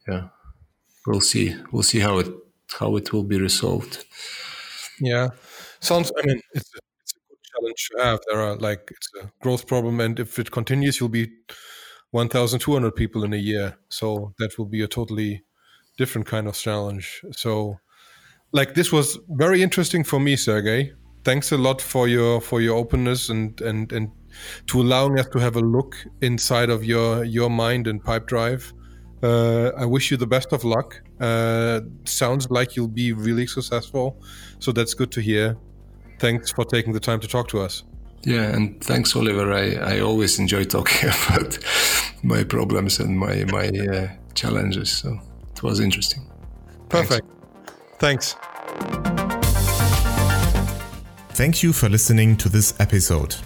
yeah we'll see. We'll see how it how it will be resolved. Yeah, sounds. I mean, it's a, it's a good challenge to have. There are like it's a growth problem, and if it continues, you'll be one thousand two hundred people in a year. So that will be a totally different kind of challenge. So, like this was very interesting for me, Sergey. Thanks a lot for your for your openness and and and to allowing us to have a look inside of your your mind and Pipedrive. Uh, I wish you the best of luck. Uh, sounds like you'll be really successful. So that's good to hear. Thanks for taking the time to talk to us. Yeah, and thanks, Oliver. I, I always enjoy talking *laughs* about my problems and my, my uh, challenges. So it was interesting. Perfect. Thanks. Thank you for listening to this episode.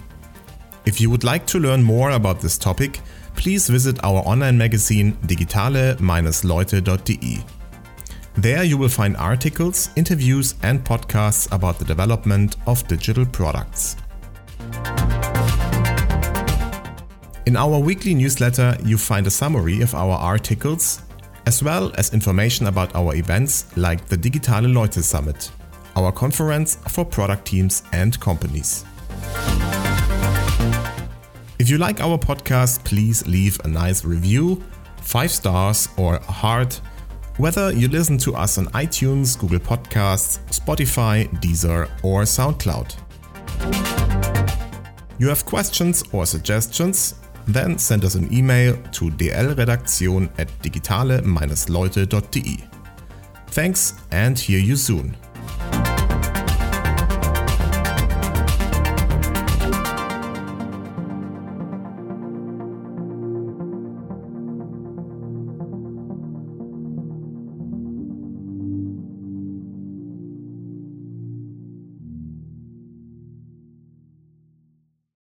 If you would like to learn more about this topic, please visit our online magazine digitale-leute.de. There you will find articles, interviews, and podcasts about the development of digital products. In our weekly newsletter, you find a summary of our articles, as well as information about our events like the Digitale Leute Summit, our conference for product teams and companies. If you like our podcast, please leave a nice review, 5 stars or a heart, whether you listen to us on iTunes, Google Podcasts, Spotify, Deezer, or SoundCloud. You have questions or suggestions? Then send us an email to dlredaktion at digitale-leute.de. Thanks and hear you soon.